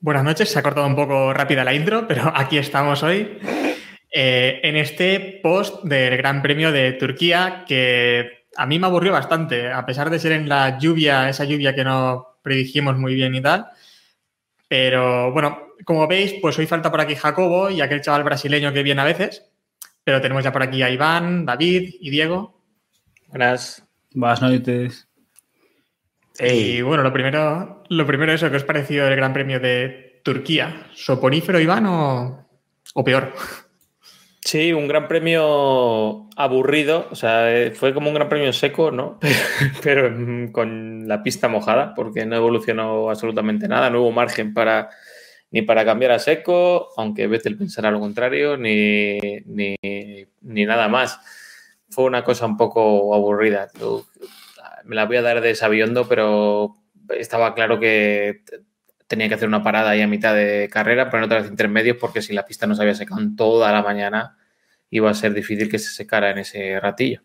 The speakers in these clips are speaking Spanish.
Buenas noches, se ha cortado un poco rápida la intro, pero aquí estamos hoy eh, en este post del Gran Premio de Turquía que a mí me aburrió bastante, a pesar de ser en la lluvia, esa lluvia que no predijimos muy bien y tal. Pero bueno, como veis, pues hoy falta por aquí Jacobo y aquel chaval brasileño que viene a veces, pero tenemos ya por aquí a Iván, David y Diego. Buenas. Buenas noches. Y bueno, lo primero, lo primero eso, ¿qué os pareció el Gran Premio de Turquía? ¿Soporífero, Iván, o, o peor? Sí, un gran premio aburrido, o sea, eh, fue como un gran premio seco, ¿no? Pero mm, con la pista mojada, porque no evolucionó absolutamente nada, no hubo margen para ni para cambiar a seco, aunque Vettel pensara lo contrario, ni, ni, ni nada más. Fue una cosa un poco aburrida. Me la voy a dar de sabiondo, pero estaba claro que tenía que hacer una parada ahí a mitad de carrera, pero en otras intermedios, porque si la pista no se había secado en toda la mañana, iba a ser difícil que se secara en ese ratillo.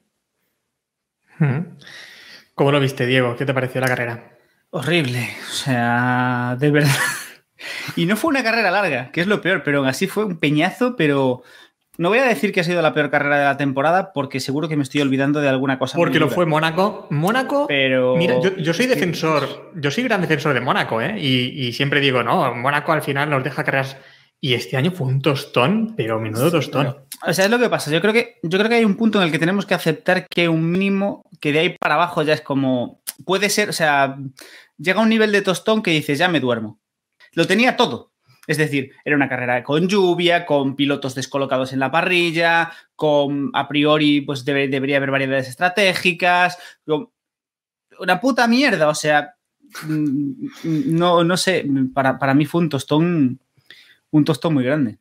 ¿Cómo lo viste, Diego? ¿Qué te pareció la carrera? Horrible. O sea, de verdad. Y no fue una carrera larga, que es lo peor, pero aún así fue un peñazo, pero no voy a decir que ha sido la peor carrera de la temporada porque seguro que me estoy olvidando de alguna cosa. Porque lo dura. fue Mónaco. Mónaco. Pero. Mira, yo, yo soy defensor, yo soy gran defensor de Mónaco, ¿eh? Y, y siempre digo, no, Mónaco al final nos deja carreras. Y este año fue un tostón, pero menudo tostón. O sea, es lo que pasa. Yo creo que, yo creo que hay un punto en el que tenemos que aceptar que un mínimo, que de ahí para abajo ya es como. Puede ser, o sea, llega un nivel de tostón que dices, ya me duermo. Lo tenía todo. Es decir, era una carrera con lluvia, con pilotos descolocados en la parrilla, con a priori, pues debe- debería haber variedades estratégicas. Una puta mierda. O sea, mm, no, no sé. Para, para mí fue un tostón. Un tostón muy grande.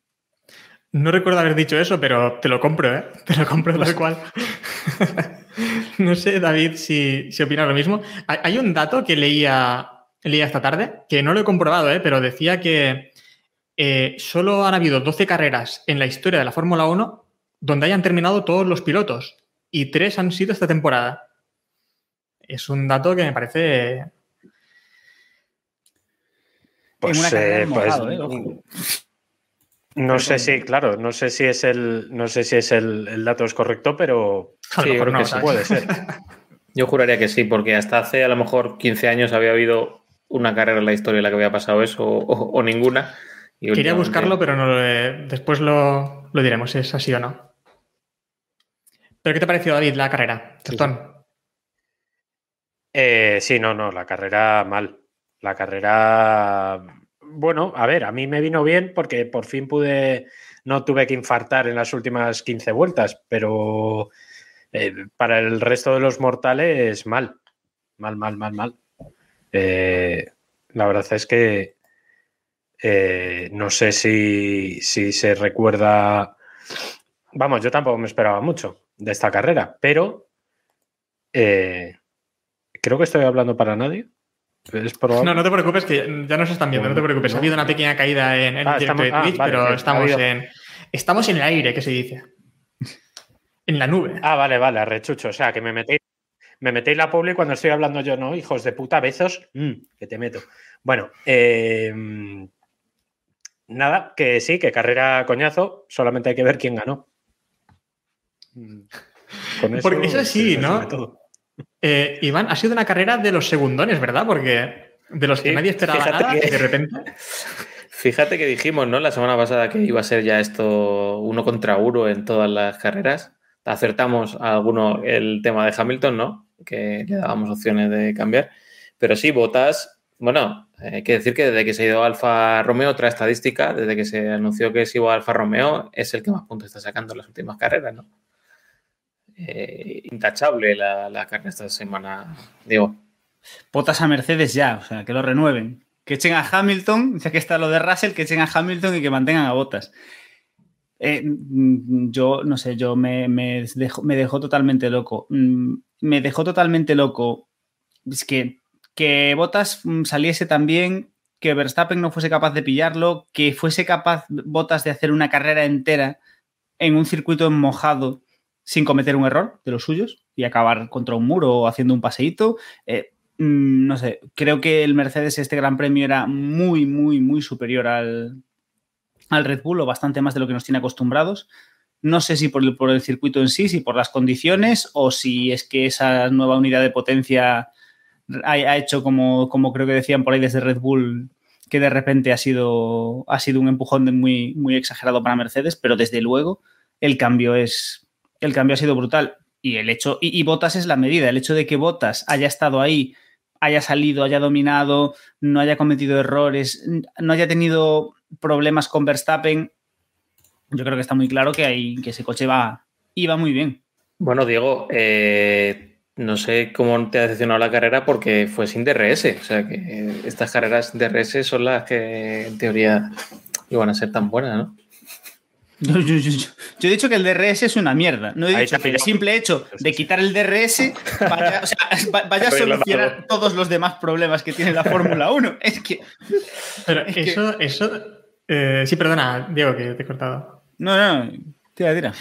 No recuerdo haber dicho eso, pero te lo compro, ¿eh? Te lo compro tal cual. no sé, David, si, si opinas lo mismo. Hay un dato que leía, leía esta tarde, que no lo he comprobado, ¿eh? Pero decía que eh, solo han habido 12 carreras en la historia de la Fórmula 1 donde hayan terminado todos los pilotos. Y tres han sido esta temporada. Es un dato que me parece en una carrera eh, mojado, ¿eh? No sé si, claro, no sé si es el, no sé si es el, el dato es correcto, pero A lo Sí, mejor creo no, que sí. puede ser. Yo juraría que sí, porque hasta hace a lo mejor 15 años había habido una carrera en la historia en la que había pasado eso o, o- o ninguna. Y Quería buscarlo, pero no lo he- después lo, lo diremos si es así o no. ¿Pero qué te pareció, David, la carrera? Tostón. Eh, sí, no, no, la carrera mal. La carrera, bueno, a ver, a mí me vino bien porque por fin pude, no tuve que infartar en las últimas 15 vueltas, pero eh, para el resto de los mortales, mal. Mal, mal, mal, mal. Eh, la verdad es que eh, no sé si, si se recuerda. Vamos, yo tampoco me esperaba mucho de esta carrera, pero eh, creo que estoy hablando para nadie. Es. No, no te preocupes, que ya nos están viendo, no te preocupes. Ha habido una pequeña caída en, Ah, el directo estamos- de ah, Twitch, vale, pero estamos habido- en. Estamos en el aire, que se dice. En la nube. Ah, vale, vale, arrechucho. O sea, que me metéis, me metéis la publi cuando estoy hablando yo, ¿no? Hijos de puta, besos. Mm, que te meto. Bueno, eh, nada, que sí, que carrera coñazo. Solamente hay que ver quién ganó. Mm, Con Porque eso sí, ¿no? Eh, Iván, ha sido una carrera de los segundones, ¿verdad? Porque de los que Sí, nadie esperaba nada, que- y de repente. Fíjate que dijimos, ¿no? La semana pasada que iba a ser ya esto uno contra uno en todas las carreras. Acertamos a alguno el tema de Hamilton, ¿no? Que le dábamos opciones de cambiar. Pero sí, Botas, bueno, hay que decir que desde que se ha ido Alfa Romeo, otra estadística, desde que se anunció que se iba Alfa Romeo, es el que más puntos está sacando en las últimas carreras, ¿no? eh, intachable la, la carne esta semana, Diego. Botas a Mercedes ya, o sea, que lo renueven. Que echen a Hamilton, ya que está lo de Russell, que echen a Hamilton y que mantengan a Botas. Eh, mm, yo, no sé, yo me, me, dejó, me dejó totalmente loco. Mm, Me dejó totalmente loco. Es que, que Botas mm, saliese también, que Verstappen no fuese capaz de pillarlo, que fuese capaz Botas de hacer una carrera entera en un circuito mojado sin cometer un error de los suyos y acabar contra un muro o haciendo un paseíto. Eh, mm, no sé, creo que el Mercedes este Gran Premio era muy, muy, muy superior al, al Red Bull o bastante más de lo que nos tiene acostumbrados. No sé si por el, por el circuito en sí, si por las condiciones o si es que esa nueva unidad de potencia ha, hecho como, como creo que decían por ahí desde Red Bull que de repente ha sido, ha sido un empujón muy, muy exagerado para Mercedes, pero desde luego el cambio es el cambio ha sido brutal y el hecho y, y Botas es la medida, el hecho de que Botas haya estado ahí, haya salido, haya dominado, no haya cometido errores, no haya tenido problemas con Verstappen, yo creo que está muy claro que, hay, que ese coche va, iba muy bien. Bueno, Diego, eh, no sé cómo te ha decepcionado la carrera porque fue sin DRS. O sea que estas carreras DRS son las que en teoría iban a ser tan buenas, ¿no? Yo, yo- yo- yo- yo he dicho que el DRS es una mierda. No he dicho que el simple hecho de quitar el DRS vaya, o sea, va- vaya a solucionar todo. todos los demás problemas que tiene la Fórmula 1. Es que. Pero Es que- eso, eso. eh, sí, perdona, Diego, que te he cortado. No, no, tira, tira.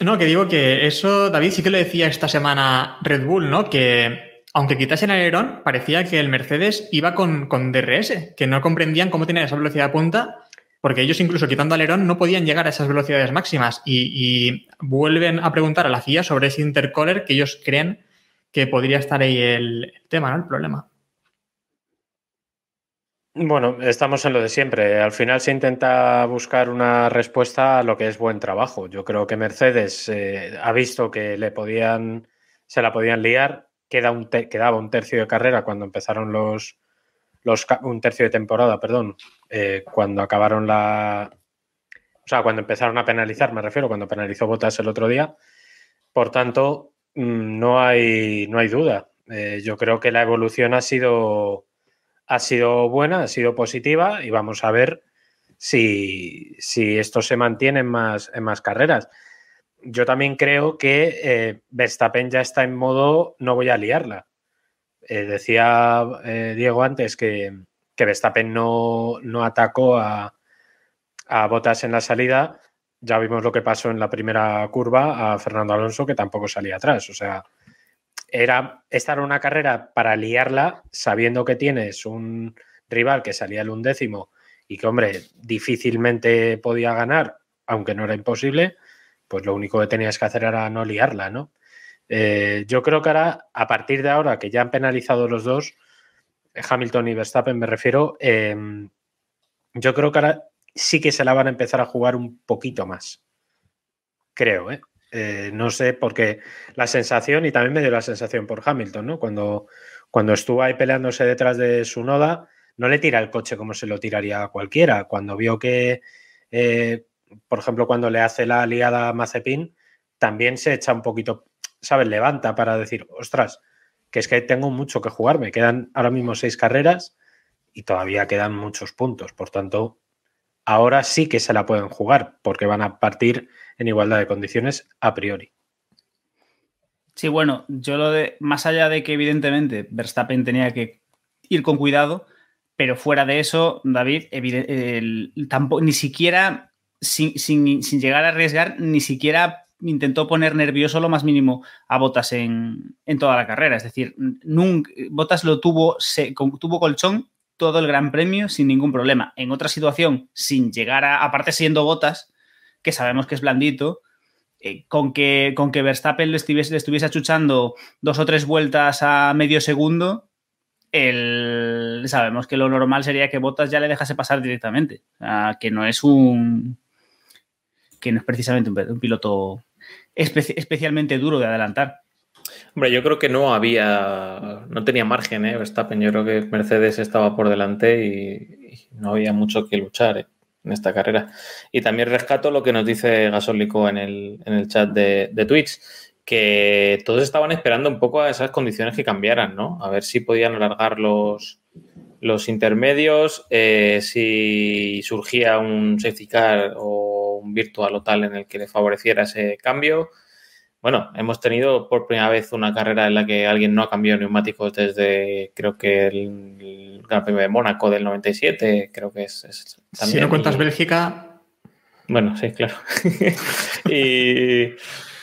No, que digo que eso, David, sí que lo decía esta semana Red Bull, ¿no? Que aunque quitasen el alerón, parecía que el Mercedes iba con, con DRS, que no comprendían cómo tener esa velocidad de punta, porque ellos incluso quitando alerón no podían llegar a esas velocidades máximas. Y, vuelven a preguntar a la FIA sobre ese intercooler que ellos creen que podría estar ahí el, el tema, ¿no? El problema. Bueno, estamos en lo de siempre. Al final se intenta buscar una respuesta a lo que es buen trabajo. Yo creo que Mercedes eh, ha visto que le podían, se la podían liar. Queda un quedaba un tercio de carrera cuando empezaron los, los un tercio de temporada, perdón, eh, cuando acabaron la, o sea, cuando empezaron a penalizar, me refiero, cuando penalizó Botas el otro día. Por tanto, mm, no hay, no hay duda. Eh, yo creo que la evolución ha sido, ha sido buena, ha sido positiva y vamos a ver si, si esto se mantiene en más, en más carreras. Yo también creo que eh, Verstappen ya está en modo no voy a liarla. Eh, decía eh, Diego antes que, que Verstappen no, no atacó a, a Botas en la salida. Ya vimos lo que pasó en la primera curva a Fernando Alonso, que tampoco salía atrás. O sea, era esta era una carrera para liarla, sabiendo que tienes un rival que salía el undécimo y que, hombre, difícilmente podía ganar, aunque no era imposible, pues lo único que tenías que hacer era no liarla, ¿no? Eh, yo creo que ahora, a partir de ahora que ya han penalizado los dos, Hamilton y Verstappen me refiero, eh, yo creo que ahora sí que se la van a empezar a jugar un poquito más. Creo, ¿eh? Eh, no sé, porque la sensación, y también me dio la sensación por Hamilton, ¿no? Cuando, cuando estuvo ahí peleándose detrás de su noda, no le tira el coche como se lo tiraría a cualquiera. Cuando vio que, eh, por ejemplo, cuando le hace la liada a Mazepin, también se echa un poquito, ¿sabes? Levanta para decir, ostras, que es que tengo mucho que jugar. Me quedan ahora mismo seis carreras y todavía quedan muchos puntos. Por tanto, ahora sí que se la pueden jugar porque van a partir en igualdad de condiciones a priori. Sí, bueno, yo lo de. Más allá de que, evidentemente, Verstappen tenía que ir con cuidado, pero fuera de eso, David, tampoco, ni siquiera, sin, sin- sin llegar a arriesgar, ni siquiera intentó poner nervioso lo más mínimo a Botas en, en toda la carrera. Es decir, nunca, Botas lo tuvo, se, tuvo colchón todo el Gran Premio sin ningún problema. En otra situación, sin llegar a, aparte siendo Botas, que sabemos que es blandito, eh, con, que, con que Verstappen le estuviese, le estuviese achuchando dos o tres vueltas a medio segundo, el, sabemos que lo normal sería que Bottas ya le dejase pasar directamente. Sea, que no es un. que no es precisamente un, piloto espe- especialmente duro de adelantar. Hombre, yo creo que no había, no tenía margen, ¿eh? Verstappen. Yo creo que Mercedes estaba por delante y, y no había mucho que luchar ¿eh? En esta carrera. Y también rescato lo que nos dice Gasólico en el, en el chat de, de Twitch, que todos estaban esperando un poco a esas condiciones que cambiaran, ¿no? A ver si podían alargar los, los intermedios, eh, si surgía un safety car o un virtual o tal en el que le favoreciera ese cambio. Bueno, hemos tenido por primera vez una carrera en la que alguien no ha cambiado neumáticos desde, creo que el, Gran Premio de Mónaco del 97, creo que es. es también. Si no cuentas Bélgica. Bueno, sí, claro. y.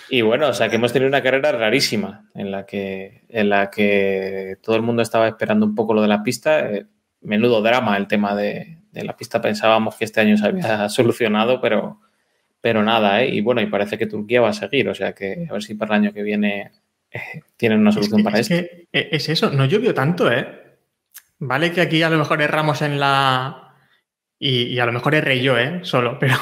Y bueno, o sea que hemos tenido una carrera rarísima en la que, en la que todo el mundo estaba esperando un poco lo de la pista. Eh, menudo drama el tema de, la pista. Pensábamos que este año se había solucionado, pero, pero nada, ¿eh? Y bueno, y parece que Turquía va a seguir, o sea que a ver si para el año que viene eh, tienen una solución para es esto. Que eh, es eso, no llovió tanto, ¿eh? Vale que aquí a lo mejor erramos en la... Y, y a lo mejor erré yo, ¿eh? Solo, pero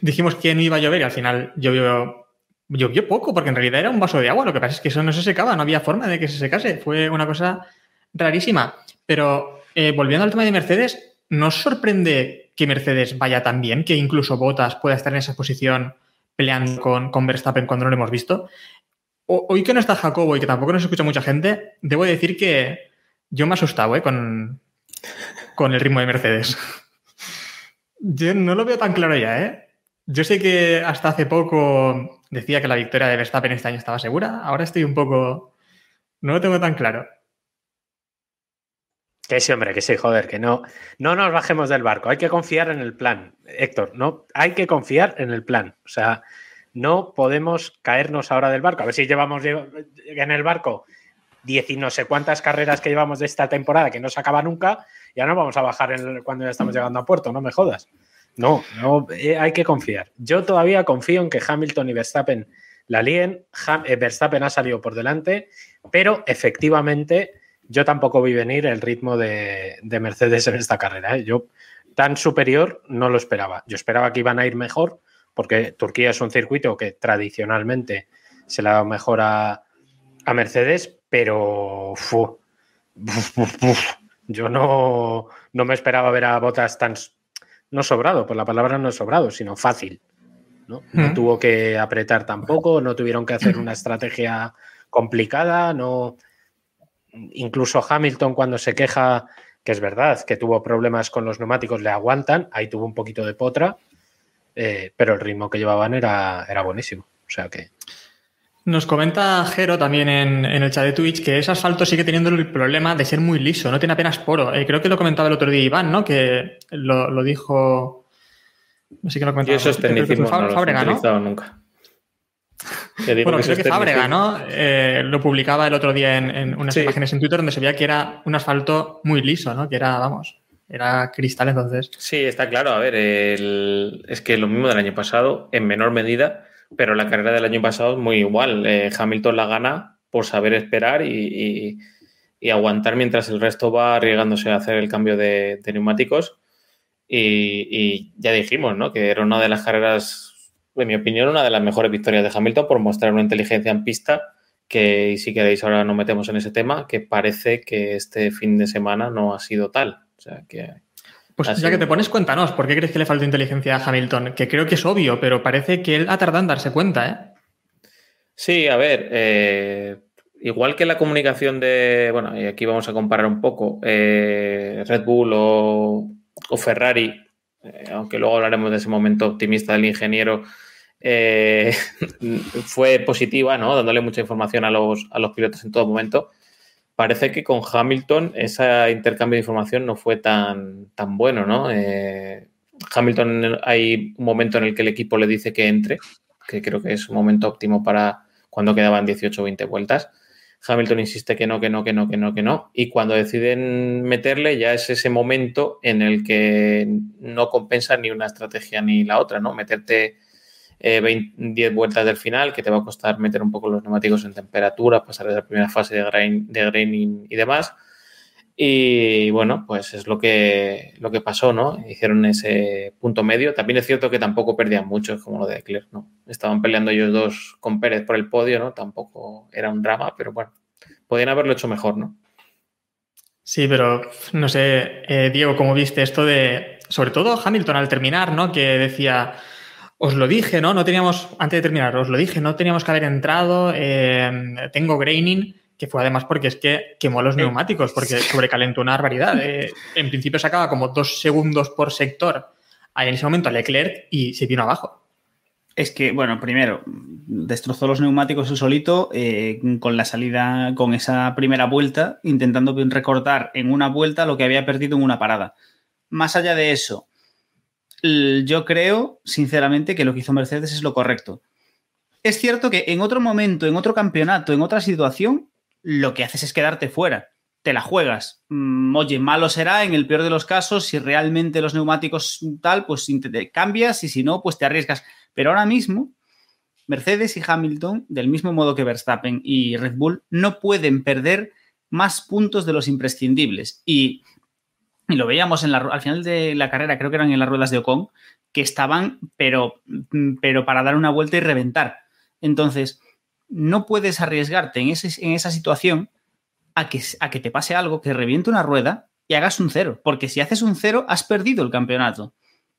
dijimos que no iba a llover y al final llovió llovió poco, porque en realidad era un vaso de agua. Lo que pasa es que eso no se secaba, no había forma de que se secase. Fue una cosa rarísima. Pero eh, volviendo al tema de Mercedes, ¿nos sorprende que Mercedes vaya tan bien, que incluso Bottas pueda estar en esa posición peleando con, con Verstappen cuando no lo hemos visto? hoy que no está Jacobo y que tampoco nos escucha mucha gente, debo decir que yo me he asustado ¿eh? con, con el ritmo de Mercedes. Yo no lo veo tan claro ya, ¿eh? Yo sé que hasta hace poco decía que la victoria de Verstappen este año estaba segura. Ahora estoy un poco. No lo tengo tan claro. Que sí, hombre, que sí, joder, que no, no nos bajemos del barco. Hay que confiar en el plan, Héctor. No, hay que confiar en el plan. O sea, no podemos caernos ahora del barco. A ver si llevamos en el barco diez y no sé cuántas carreras que llevamos de esta temporada que no se acaba nunca. Ya no vamos a bajar cuando ya estamos llegando a puerto, no me jodas. No, no, eh, hay que confiar. Yo todavía confío en que Hamilton y Verstappen la líen. Eh, Verstappen ha salido por delante, pero efectivamente yo tampoco vi venir el ritmo de, Mercedes en esta carrera. ¿eh? Yo tan superior no lo esperaba. Yo esperaba que iban a ir mejor, porque Turquía es un circuito que tradicionalmente se le ha dado mejor a, Mercedes, pero yo no, no me esperaba ver a Botas tan no sobrado, pues la palabra no sobrado, sino fácil. ¿no? no tuvo que apretar tampoco, no tuvieron que hacer una estrategia complicada, no. Incluso Hamilton, cuando se queja, que es verdad, que tuvo problemas con los neumáticos, le aguantan, ahí tuvo un poquito de potra, eh, pero el ritmo que llevaban era, era buenísimo. O sea que. Nos comenta Jero también en, el chat de Twitch que ese asfalto sigue teniendo el problema de ser muy liso, no tiene apenas poro. Eh, creo que lo comentaba el otro día Iván, ¿no? Que lo, dijo. No sé qué lo comentaba. Yo esos tecnicismos no los ¿no? nunca. Bueno, creo que Fábrega, ¿no? Eh, lo publicaba el otro día en, unas imágenes en Twitter donde se veía que era un asfalto muy liso, ¿no? Que era, vamos, era cristal entonces. Sí, está claro. A ver, es que lo mismo del año pasado, en menor medida pero la carrera del año pasado es muy igual. Eh, Hamilton la gana por saber esperar y, aguantar mientras el resto va arriesgándose a hacer el cambio de, neumáticos. Y, ya dijimos, ¿no? Que era una de las carreras, en mi opinión, una de las mejores victorias de Hamilton por mostrar una inteligencia en pista que, si queréis, ahora nos metemos en ese tema, que parece que este fin de semana no ha sido tal. O sea, que pues ya que te pones, cuéntanos, ¿por qué crees que le falta inteligencia a Hamilton? Que creo que es obvio, pero parece que él ha tardado en darse cuenta, ¿eh? Sí, a ver, eh, igual que la comunicación de, bueno, y aquí vamos a comparar un poco, eh, Red Bull o, Ferrari, eh, aunque luego hablaremos de ese momento optimista del ingeniero, fue positiva, ¿no? Dándole mucha información a los, a los pilotos en todo momento parece que con Hamilton ese intercambio de información no fue tan, tan bueno, ¿no? Eh, Hamilton hay un momento en el que el equipo le dice que entre, que creo que es un momento óptimo para cuando quedaban 18 o 20 vueltas. Hamilton insiste que no, que no, que no, que no, que no. Y cuando deciden meterle, ya es ese momento en el que no compensa ni una estrategia ni la otra, ¿no? Meterte 10 eh, vueltas del final, que te va a costar meter un poco los neumáticos en temperatura, pasar de la primera fase de, grain, graining y demás. Y bueno, pues es lo que, lo que pasó, ¿no? Hicieron ese punto medio. También es cierto que tampoco perdían mucho, como lo de Leclerc, ¿no? Estaban peleando ellos dos con Pérez por el podio, ¿no? Tampoco era un drama, pero bueno, podían haberlo hecho mejor, ¿no? Sí, pero no sé, eh, Diego, ¿cómo viste esto de, sobre todo Hamilton al terminar, ¿no? Que decía, os lo dije, ¿no? No teníamos, antes de terminar, os lo dije, no teníamos que haber entrado. eh, tengo graining, que fue además porque es que quemó los neumáticos, porque sobrecalentó una barbaridad. Eh, en principio sacaba como dos segundos por sector ahí en ese momento Leclerc y se vino abajo. Es que, bueno, primero, destrozó los neumáticos él solito eh, con la salida, con esa primera vuelta, intentando recortar en una vuelta lo que había perdido en una parada. Más allá de eso, yo creo, sinceramente, que lo que hizo Mercedes es lo correcto. Es cierto que en otro momento, en otro campeonato, en otra situación, lo que haces es quedarte fuera. Te la juegas. Mm, oye, malo será en el peor de los casos, si realmente los neumáticos tal, pues cambias y si no, pues te arriesgas. Pero ahora mismo, Mercedes y Hamilton, del mismo modo que Verstappen y Red Bull, no pueden perder más puntos de los imprescindibles. Y, y lo veíamos en la, al final de la carrera, creo que eran en las ruedas de Ocon, que estaban, pero, mm, pero para dar una vuelta y reventar. Entonces, no puedes arriesgarte en, ese- en esa situación a que, a que te pase algo, que reviente una rueda y hagas un cero. Porque si haces un cero, has perdido el campeonato.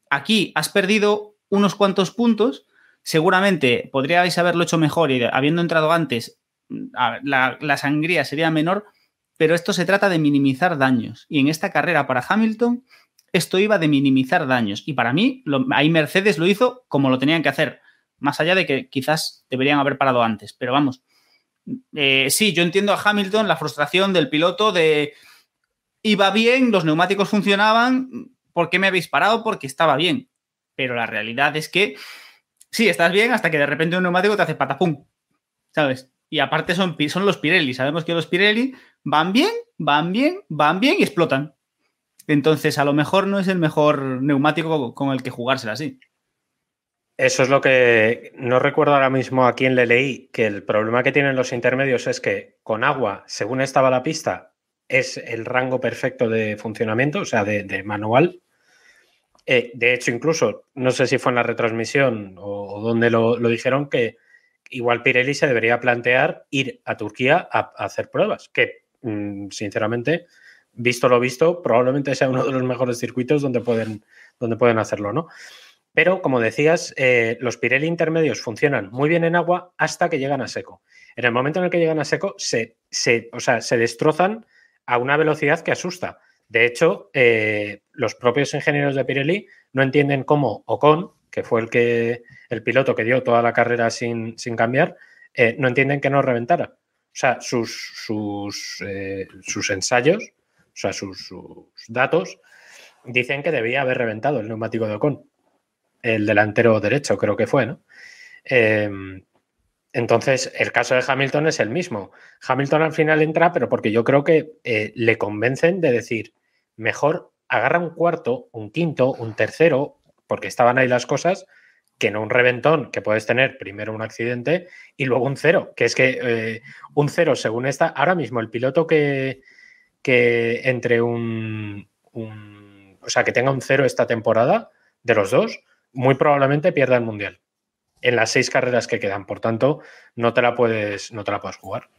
Aquí has perdido unos cuantos puntos. Seguramente podríais haberlo hecho mejor y habiendo entrado antes, la, la sangría sería menor, pero esto se trata de minimizar daños. Y en esta carrera para Hamilton, esto iba de minimizar daños. Y para mí, ahí Mercedes lo hizo como lo tenían que hacer. Más allá de que quizás deberían haber parado antes. Pero vamos, eh, sí, yo entiendo a Hamilton la frustración del piloto de iba bien, los neumáticos funcionaban, ¿por qué me habéis parado? Porque estaba bien. Pero la realidad es que sí, estás bien hasta que de repente un neumático te hace patapum, ¿sabes? Y aparte son, son los Pirelli. Sabemos que los Pirelli van bien, van bien, van bien y explotan. Entonces, a lo mejor no es el mejor neumático con el que jugársela así. Eso es lo que no recuerdo ahora mismo a quién le leí, que el problema que tienen los intermedios es que con agua, según estaba la pista, es el rango perfecto de funcionamiento, o sea, de, manual. Eh, de hecho, incluso, no sé si fue en la retransmisión o, donde lo, dijeron, que igual Pirelli se debería plantear ir a Turquía a, a hacer pruebas, que sinceramente, visto lo visto, probablemente sea uno de los mejores circuitos donde pueden, donde pueden hacerlo, ¿no? Pero, como decías, eh, los Pirelli intermedios funcionan muy bien en agua hasta que llegan a seco. En el momento en el que llegan a seco, se, se, o sea, se destrozan a una velocidad que asusta. De hecho, eh, los propios ingenieros de Pirelli no entienden cómo Ocon, que fue el, que, el piloto que dio toda la carrera sin, sin cambiar, eh, no entienden que no reventara. O sea, sus, sus, eh, sus ensayos, o sea, sus, sus datos, dicen que debía haber reventado el neumático de Ocon el delantero derecho, creo que fue, ¿no? Eh, entonces, el caso de Hamilton es el mismo. Hamilton al final entra, pero porque yo creo que eh, le convencen de decir, mejor agarra un cuarto, un quinto, un tercero, porque estaban ahí las cosas, que no un reventón, que puedes tener primero un accidente y luego un cero, que es que eh, un cero, según esta, ahora mismo el piloto que, que entre un, un, o sea, que tenga un cero esta temporada, de los dos, muy probablemente pierda el mundial en las seis carreras que quedan. Por tanto, no te la puedes, no te la puedes jugar.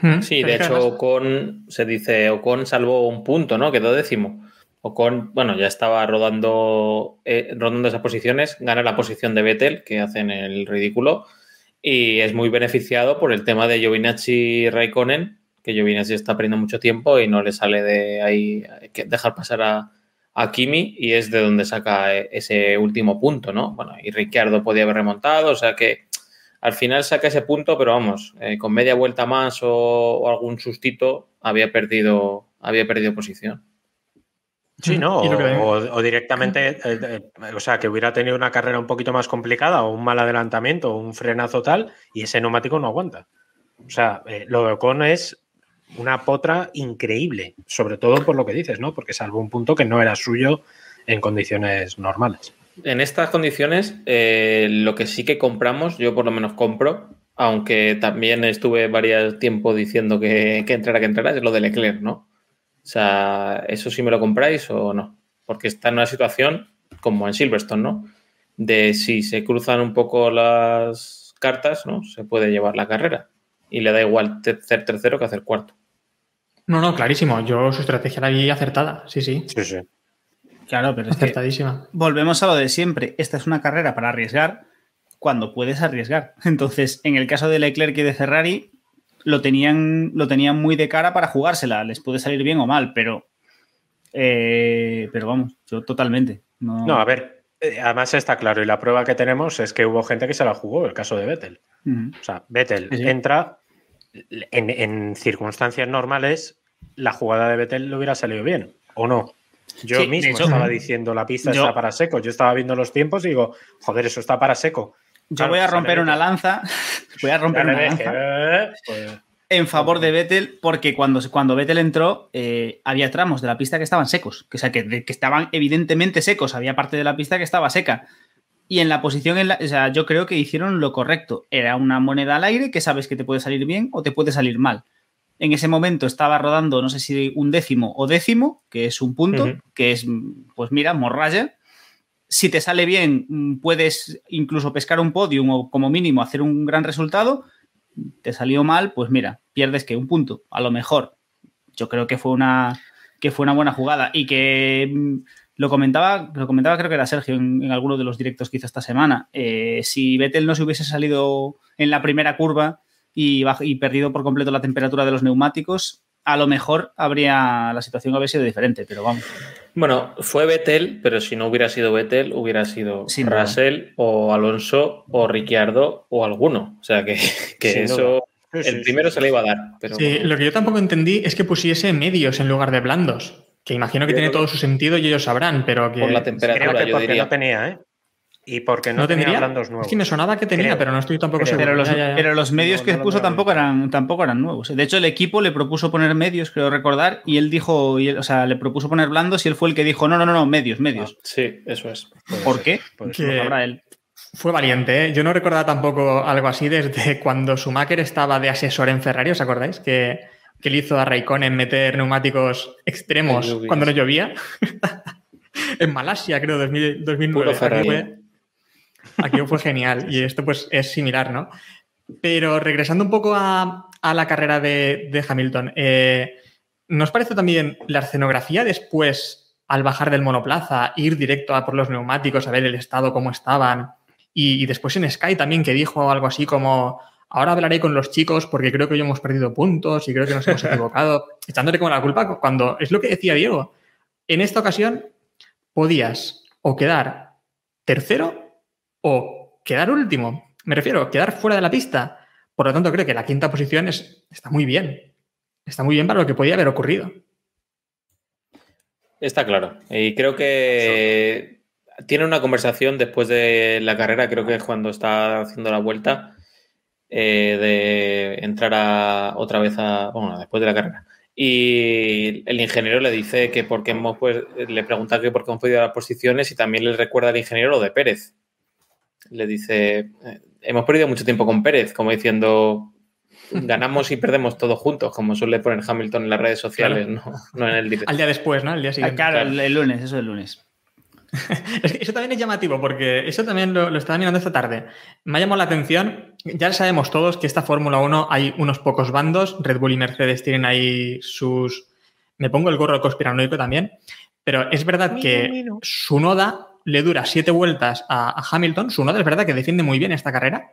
Mm, Sí, de hecho, Ocon se dice, Ocon salvó un punto, ¿no? Quedó décimo. Ocon, bueno, ya estaba rodando, eh, rodando esas posiciones, gana la posición de Vettel, que hacen el ridículo, y es muy beneficiado por el tema de Giovinazzi y Raikkonen, que Giovinazzi está perdiendo mucho tiempo y no le sale de ahí que dejar pasar a, a Kimi, y es de donde saca eh, ese último punto, ¿no? Bueno, y Ricciardo podía haber remontado, o sea que al final saca ese punto, pero vamos, eh, con media vuelta más o, o algún sustito había perdido, había perdido posición. Sí, ¿no? O, o directamente, eh, eh, o sea, que hubiera tenido una carrera un poquito más complicada o un mal adelantamiento o un frenazo tal y ese neumático no aguanta. O sea, eh, lo de Ocon es una potra increíble, sobre todo por lo que dices, ¿no? Porque salvo un punto que no era suyo en condiciones normales. En estas condiciones, eh, lo que sí que compramos, yo por lo menos compro, aunque también estuve varios tiempo diciendo que, que entrara, que entrara, es lo de Leclerc, ¿no? O sea, ¿eso sí me lo compráis o no? Porque está en una situación como en Silverstone, ¿no? De si se cruzan un poco las cartas, ¿no? Se puede llevar la carrera. Y le da igual ser tercero que hacer cuarto. No, no, clarísimo. Yo su estrategia la vi acertada, sí, sí. Sí, sí. Claro, pero es que Acertadísima. volvemos a lo de siempre. Esta es una carrera para arriesgar cuando puedes arriesgar. Entonces, en el caso de Leclerc y de Ferrari, lo tenían, lo tenían muy de cara para jugársela. Les puede salir bien o mal, pero. eh, pero vamos, yo totalmente. No, No, a ver, eh, además está claro, y la prueba que tenemos es que hubo gente que se la jugó, el caso de Vettel. O sea, Vettel Sí, entra en, en circunstancias normales, la jugada de Vettel le hubiera salido bien, ¿o no? Yo Sí, mismo hecho, estaba diciendo la pista yo- está para seco. Yo estaba viendo los tiempos y digo, joder, eso está para seco. Yo Claro, voy a romper una lanza. Voy a romper una lanza. "Eh", pues, en favor de Vettel, porque cuando, cuando Vettel entró, eh, había tramos de la pista que estaban secos, que, o sea, que, estaban evidentemente secos, había parte de la pista que estaba seca. Y en la posición, en la, o sea, yo creo que hicieron lo correcto. Era una moneda al aire que sabes que te puede salir bien o te puede salir mal. En ese momento estaba rodando, no sé si un décimo o décimo, que es un punto, que es, pues mira, morralla. Si te sale bien, mm, puedes incluso pescar un podium o como mínimo hacer un gran resultado te salió mal, pues mira, pierdes que un punto, a lo mejor. Yo creo que fue una que fue una buena jugada y que mm, lo comentaba, lo comentaba creo que era Sergio en, alguno de los directos que hizo esta semana. Eh, si Vettel no se hubiese salido en la primera curva y, y perdido por completo la temperatura de los neumáticos, a lo mejor habría la situación habría sido diferente, pero vamos. Bueno, fue Vettel, pero si no hubiera sido Vettel, hubiera sido Sin duda. Russell o Alonso o Ricciardo o alguno. O sea que, que eso, duda. Sí, sí, el sí, primero sí. se le iba a dar. Pero Sí, lo que yo tampoco entendí es que pusiese medios en lugar de blandos. Que imagino que Yo tiene todo su sentido y ellos sabrán, pero que. Por la Creo temperatura, que yo porque diría. no tenía, ¿eh? Y porque no, ¿No tenía tendría? blandos nuevos. Es que me sonaba que tenía, Creo. pero no estoy tampoco Creo. seguro. Pero los, Ya, ya, ya. pero los medios No, que no puso tampoco bien. eran, tampoco eran nuevos. De hecho, el equipo le propuso poner medios, creo recordar, y él dijo, y él- o sea, le propuso poner blandos y él fue el que dijo, no, no, no, no, medios, medios. Sí, eso es. Puede ¿Por ser, qué? puede Que- sabrá él. Fue valiente, ¿eh? Yo no recordaba tampoco algo así desde cuando Schumacher estaba de asesor en Ferrari, ¿os acordáis? Que, que le hizo a Raikkonen meter neumáticos extremos cuando no llovía. en Malasia, creo, 2000 2009. Puro Ferrari. Aquí fue genial y esto pues es similar, ¿no? Pero regresando un poco a, a la carrera de, de Hamilton, eh, ¿nos parece también la escenografía después, al bajar del monoplaza, ir directo a por los neumáticos, a ver el estado, cómo estaban? Y, y después en Sky también que dijo algo así como, ahora hablaré con los chicos porque creo que hoy hemos perdido puntos y creo que nos hemos equivocado, echándole como la culpa cuando es lo que decía Diego. En esta ocasión podías o quedar tercero o quedar último. Me refiero, quedar fuera de la pista. Por lo tanto, creo que la quinta posición es, está muy bien. Está muy bien para lo que podía haber ocurrido. Está claro. Y creo que tiene una conversación después de la carrera, creo que es cuando está haciendo la vuelta, eh, de entrar a, otra vez a. Bueno, después de la carrera. Y el ingeniero le dice que porque hemos pues, le pregunta que por qué hemos podido las posiciones y también le recuerda al ingeniero lo de Pérez. Le dice, eh, hemos perdido mucho tiempo con Pérez, como diciendo, ganamos y perdemos todos juntos, como suele poner Hamilton en las redes sociales, no, no en el directo. Al día después, ¿no? Al día Ah, siguiente. claro, el, el lunes, eso el lunes. Es que eso también es llamativo, porque eso también lo, lo estaba mirando esta tarde. Me ha llamado la atención. Ya sabemos todos que esta Fórmula 1 hay unos pocos bandos. Red Bull y Mercedes tienen ahí sus. Me pongo el gorro conspiranoico también. Pero es verdad que su noda le dura siete vueltas a, a Hamilton. Su noda es verdad que defiende muy bien esta carrera.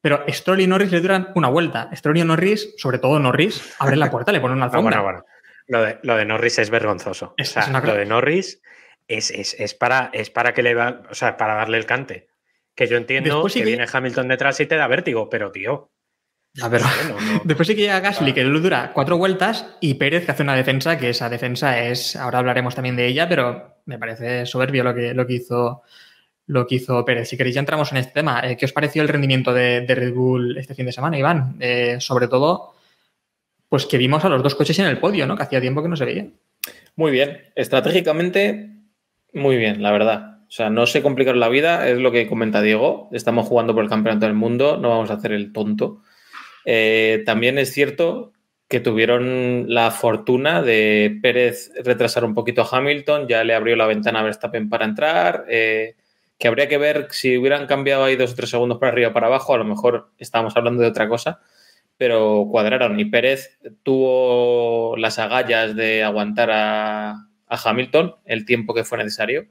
Pero Stroll y Norris le duran una vuelta. Stroll y Norris, sobre todo Norris, abren la puerta, le ponen una Ah, alfombra. bueno, bueno. Lo de, lo de Norris es vergonzoso. Es- o sea, es una lo de Norris es, es- es para, es para que le va, o sea, para darle el cante. Que yo entiendo Después sí que que- viene Hamilton detrás y te da vértigo, pero tío. Bueno, no- Después sí que llega Gasly, que dura cuatro vueltas, y Pérez que hace una defensa, que esa defensa es, ahora hablaremos también de ella, pero me parece soberbio lo que, lo que hizo lo que hizo Pérez. Si queréis ya entramos en este tema. Eh, ¿Qué os pareció el rendimiento de, de Red Bull este fin de semana, Iván? Eh, sobre todo, pues que vimos a los dos coches en el podio, ¿no? Que hacía tiempo que no se veía. Muy bien. Estratégicamente, muy bien, la verdad. O sea, no se complicaron la vida, es lo que comenta Diego. Estamos jugando por el campeonato del mundo, no vamos a hacer el tonto. Eh, también es cierto que tuvieron la fortuna de Pérez retrasar un poquito a Hamilton, ya le abrió la ventana a Verstappen para entrar. eh, que habría que ver si hubieran cambiado ahí dos o tres segundos para arriba o para abajo, a lo mejor estábamos hablando de otra cosa, pero cuadraron. Y Pérez tuvo las agallas de aguantar a, a Hamilton el tiempo que fue necesario.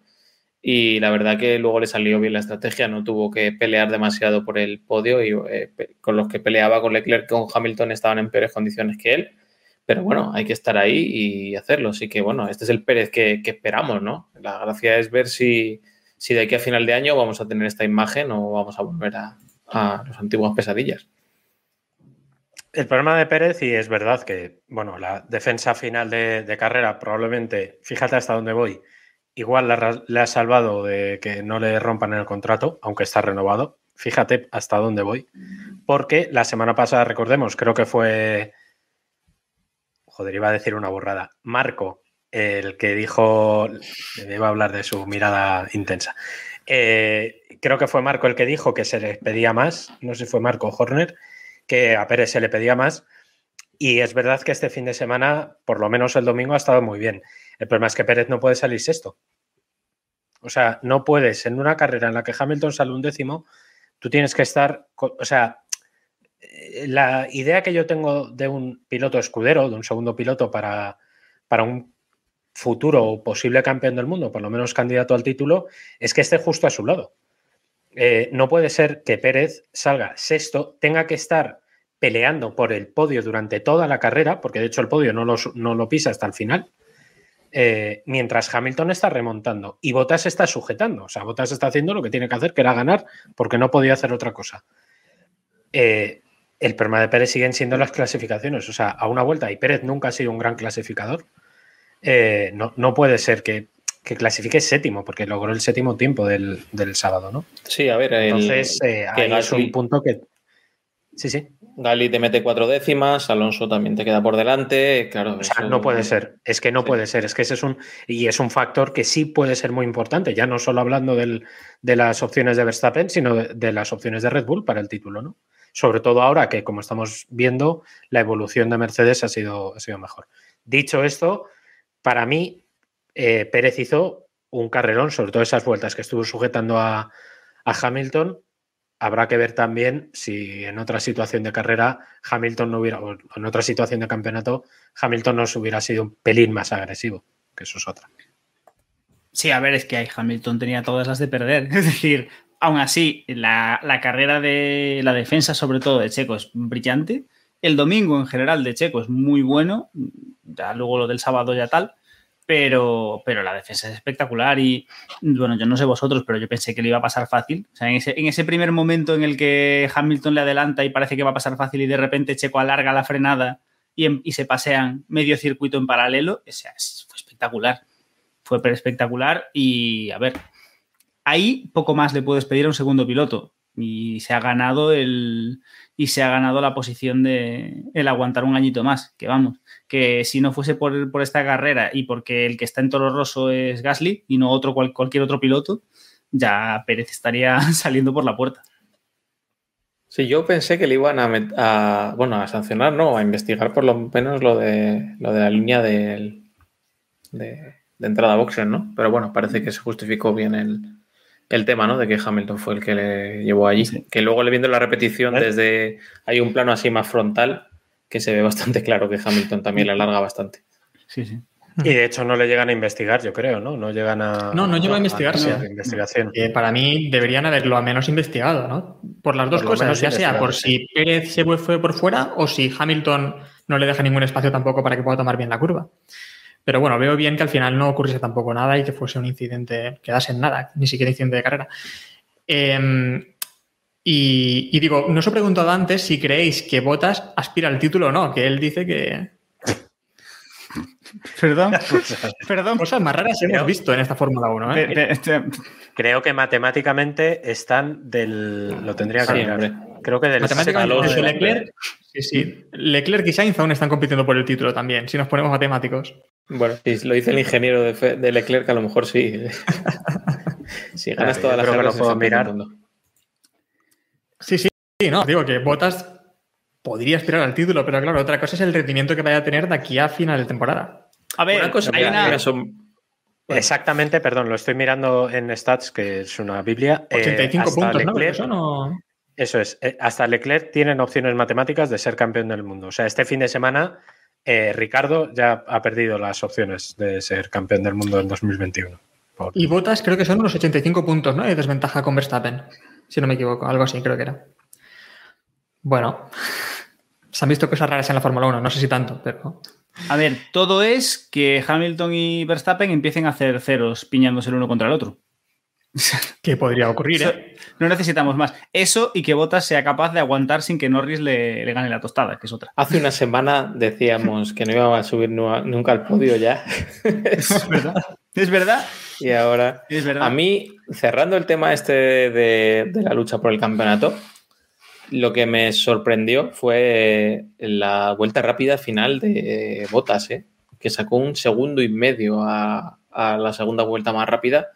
Y la verdad que luego le salió bien la estrategia, no tuvo que pelear demasiado por el podio y eh, con los que peleaba con Leclerc, con Hamilton estaban en peores condiciones que él. Pero bueno, hay que estar ahí y hacerlo. Así que bueno, este es el Pérez que, que esperamos, ¿no? La gracia es ver si, si de aquí a final de año vamos a tener esta imagen o vamos a volver a, a las antiguas pesadillas. El problema de Pérez, y es verdad que, bueno, la defensa final de, de carrera probablemente, fíjate hasta dónde voy, igual le ha salvado de que no le rompan el contrato, aunque está renovado. Fíjate hasta dónde voy. Porque la semana pasada, recordemos, creo que fue. Joder, iba a decir una burrada. Marco, el que dijo. Me iba a hablar de su mirada intensa. Eh, creo que fue Marco el que dijo que se les pedía más. No sé si fue Marco Horner, que a Pérez se le pedía más. Y es verdad que este fin de semana, por lo menos el domingo, ha estado muy bien. El problema es que Pérez no puede salir sexto. O sea, no puedes en una carrera en la que Hamilton sale un décimo, tú tienes que estar, o sea, eh, la idea que yo tengo de un piloto escudero, de un segundo piloto para, para un futuro o posible campeón del mundo, por lo menos candidato al título, es que esté justo a su lado. Eh, no puede ser que Pérez salga sexto, tenga que estar peleando por el podio durante toda la carrera, porque de hecho el podio no no lo pisa hasta el final, eh, mientras Hamilton está remontando y Bottas está sujetando. O sea, Bottas está haciendo lo que tiene que hacer, que era ganar, porque no podía hacer otra cosa. Eh, el problema de Pérez siguen siendo las clasificaciones. O sea, a una vuelta, y Pérez nunca ha sido un gran clasificador, eh, no, no puede ser que, que clasifique séptimo, porque logró el séptimo tiempo del, del sábado, ¿no? Sí, a ver, el- Entonces, ahí es un punto que. Sí, sí. Gali te mete cuatro décimas, Alonso también te queda por delante, claro. O sea, eso- no puede ser. Es que no Sí. puede ser. Es que ese es un. Y es un factor que sí puede ser muy importante, ya no solo hablando del- de las opciones de Verstappen, sino de, de las opciones de Red Bull para el título, ¿no? Sobre todo ahora que, como estamos viendo, la evolución de Mercedes ha sido, ha sido mejor. Dicho esto, para mí, eh, Pérez hizo un carrerón, sobre todo esas vueltas que estuvo sujetando a, a Hamilton. Habrá que ver también si en otra situación de carrera Hamilton no hubiera, o en otra situación de campeonato, Hamilton nos hubiera sido un pelín más agresivo, que eso es otra. Sí, a ver, es que Hamilton tenía todas las de perder. Es decir, aún así, la, la carrera de la defensa, sobre todo de Checo, es brillante. El domingo en general de Checo es muy bueno. Ya luego lo del sábado ya tal. Pero, pero la defensa es espectacular y bueno, yo no sé vosotros, pero yo pensé que le iba a pasar fácil. O sea, en ese, en ese primer momento en el que Hamilton le adelanta y parece que va a pasar fácil y de repente Checo alarga la frenada y, em- y se pasean medio circuito en paralelo, o sea, fue espectacular fue espectacular y a ver, ahí poco más le puedes pedir a un segundo piloto y se ha ganado el y se ha ganado la posición de el aguantar un añito más, que vamos, que si no fuese por, por esta carrera y porque el que está en Toro Rosso es Gasly y no otro cual- cualquier otro piloto, ya Pérez estaría saliendo por la puerta. Sí, yo pensé que le iban a, a- bueno, a sancionar, no, a investigar por lo menos lo de, lo de la línea del- de, de entrada a boxes, ¿no? Pero bueno, parece que se justificó bien el, el tema, ¿no? De que Hamilton fue el que le llevó allí. Sí. Que luego le viendo la repetición ¿Eh? desde... Hay un plano así más frontal que se ve bastante claro que Hamilton también le alarga bastante. Sí, sí. Y de hecho no le llegan a investigar, yo creo, ¿no? No llegan a... No, no llega a investigarse. hacer investigación. Que para mí deberían haberlo al menos investigado, ¿no? Por las dos Por cosas, ya sea por si Pérez se fue por fuera o si Hamilton no le deja ningún espacio tampoco para que pueda tomar bien la curva. Pero bueno, veo bien que al final no ocurriese tampoco nada y que fuese un incidente, quedase en nada, ni siquiera incidente de carrera. Eh, y, y digo, no os he preguntado antes si creéis que Botas aspira al título o no, que él dice que Perdón, perdón. cosas más raras hemos Creo- visto en esta Fórmula 1. ¿eh? Creo que matemáticamente están del... Lo tendría que Sí, mirar. Creo que del... Matemáticamente, ¿no? Leclerc, sí, sí. Leclerc y Sainz aún están compitiendo por el título también, si nos ponemos matemáticos. Bueno, si lo dice el ingeniero de, Fe- de Leclerc, a lo mejor sí. si ganas Claro, todas las creo que lo carreras, puedo mirar. Sí, sí, sí, no, digo que Bottas podría aspirar al título, pero claro, otra cosa es el rendimiento que vaya a tener de aquí a final de temporada. A ver, Una cosa hay una- Exactamente, perdón, lo estoy mirando en Stats, que es una biblia. Eh, 85 hasta puntos, ¿no? Leclerc- Eso no... Eso es. eh, Hasta Leclerc tienen opciones matemáticas de ser campeón del mundo. O sea, este fin de semana eh, Ricardo ya ha perdido las opciones de ser campeón del mundo en 2021. Por- Y Botas creo que son unos 85 puntos, ¿no? De desventaja con Verstappen, si no me equivoco, algo así creo que era. Bueno, se han visto cosas raras en la Fórmula 1, no sé si tanto, pero... A ver, todo es que Hamilton y Verstappen empiecen a hacer ceros piñándose el uno contra el otro. ¿Qué podría ocurrir, eh? no necesitamos más. Eso y que Bottas sea capaz de aguantar sin que Norris le, le gane la tostada, que es otra. Hace una semana decíamos que no iba a subir nu- nunca al podio ya. Es verdad. Es verdad. y ahora. Es verdad. A mí, cerrando el tema este de, de la lucha por el campeonato, lo que me sorprendió fue la vuelta rápida final de Botas, ¿eh? que sacó un segundo y medio a, a la segunda vuelta más rápida.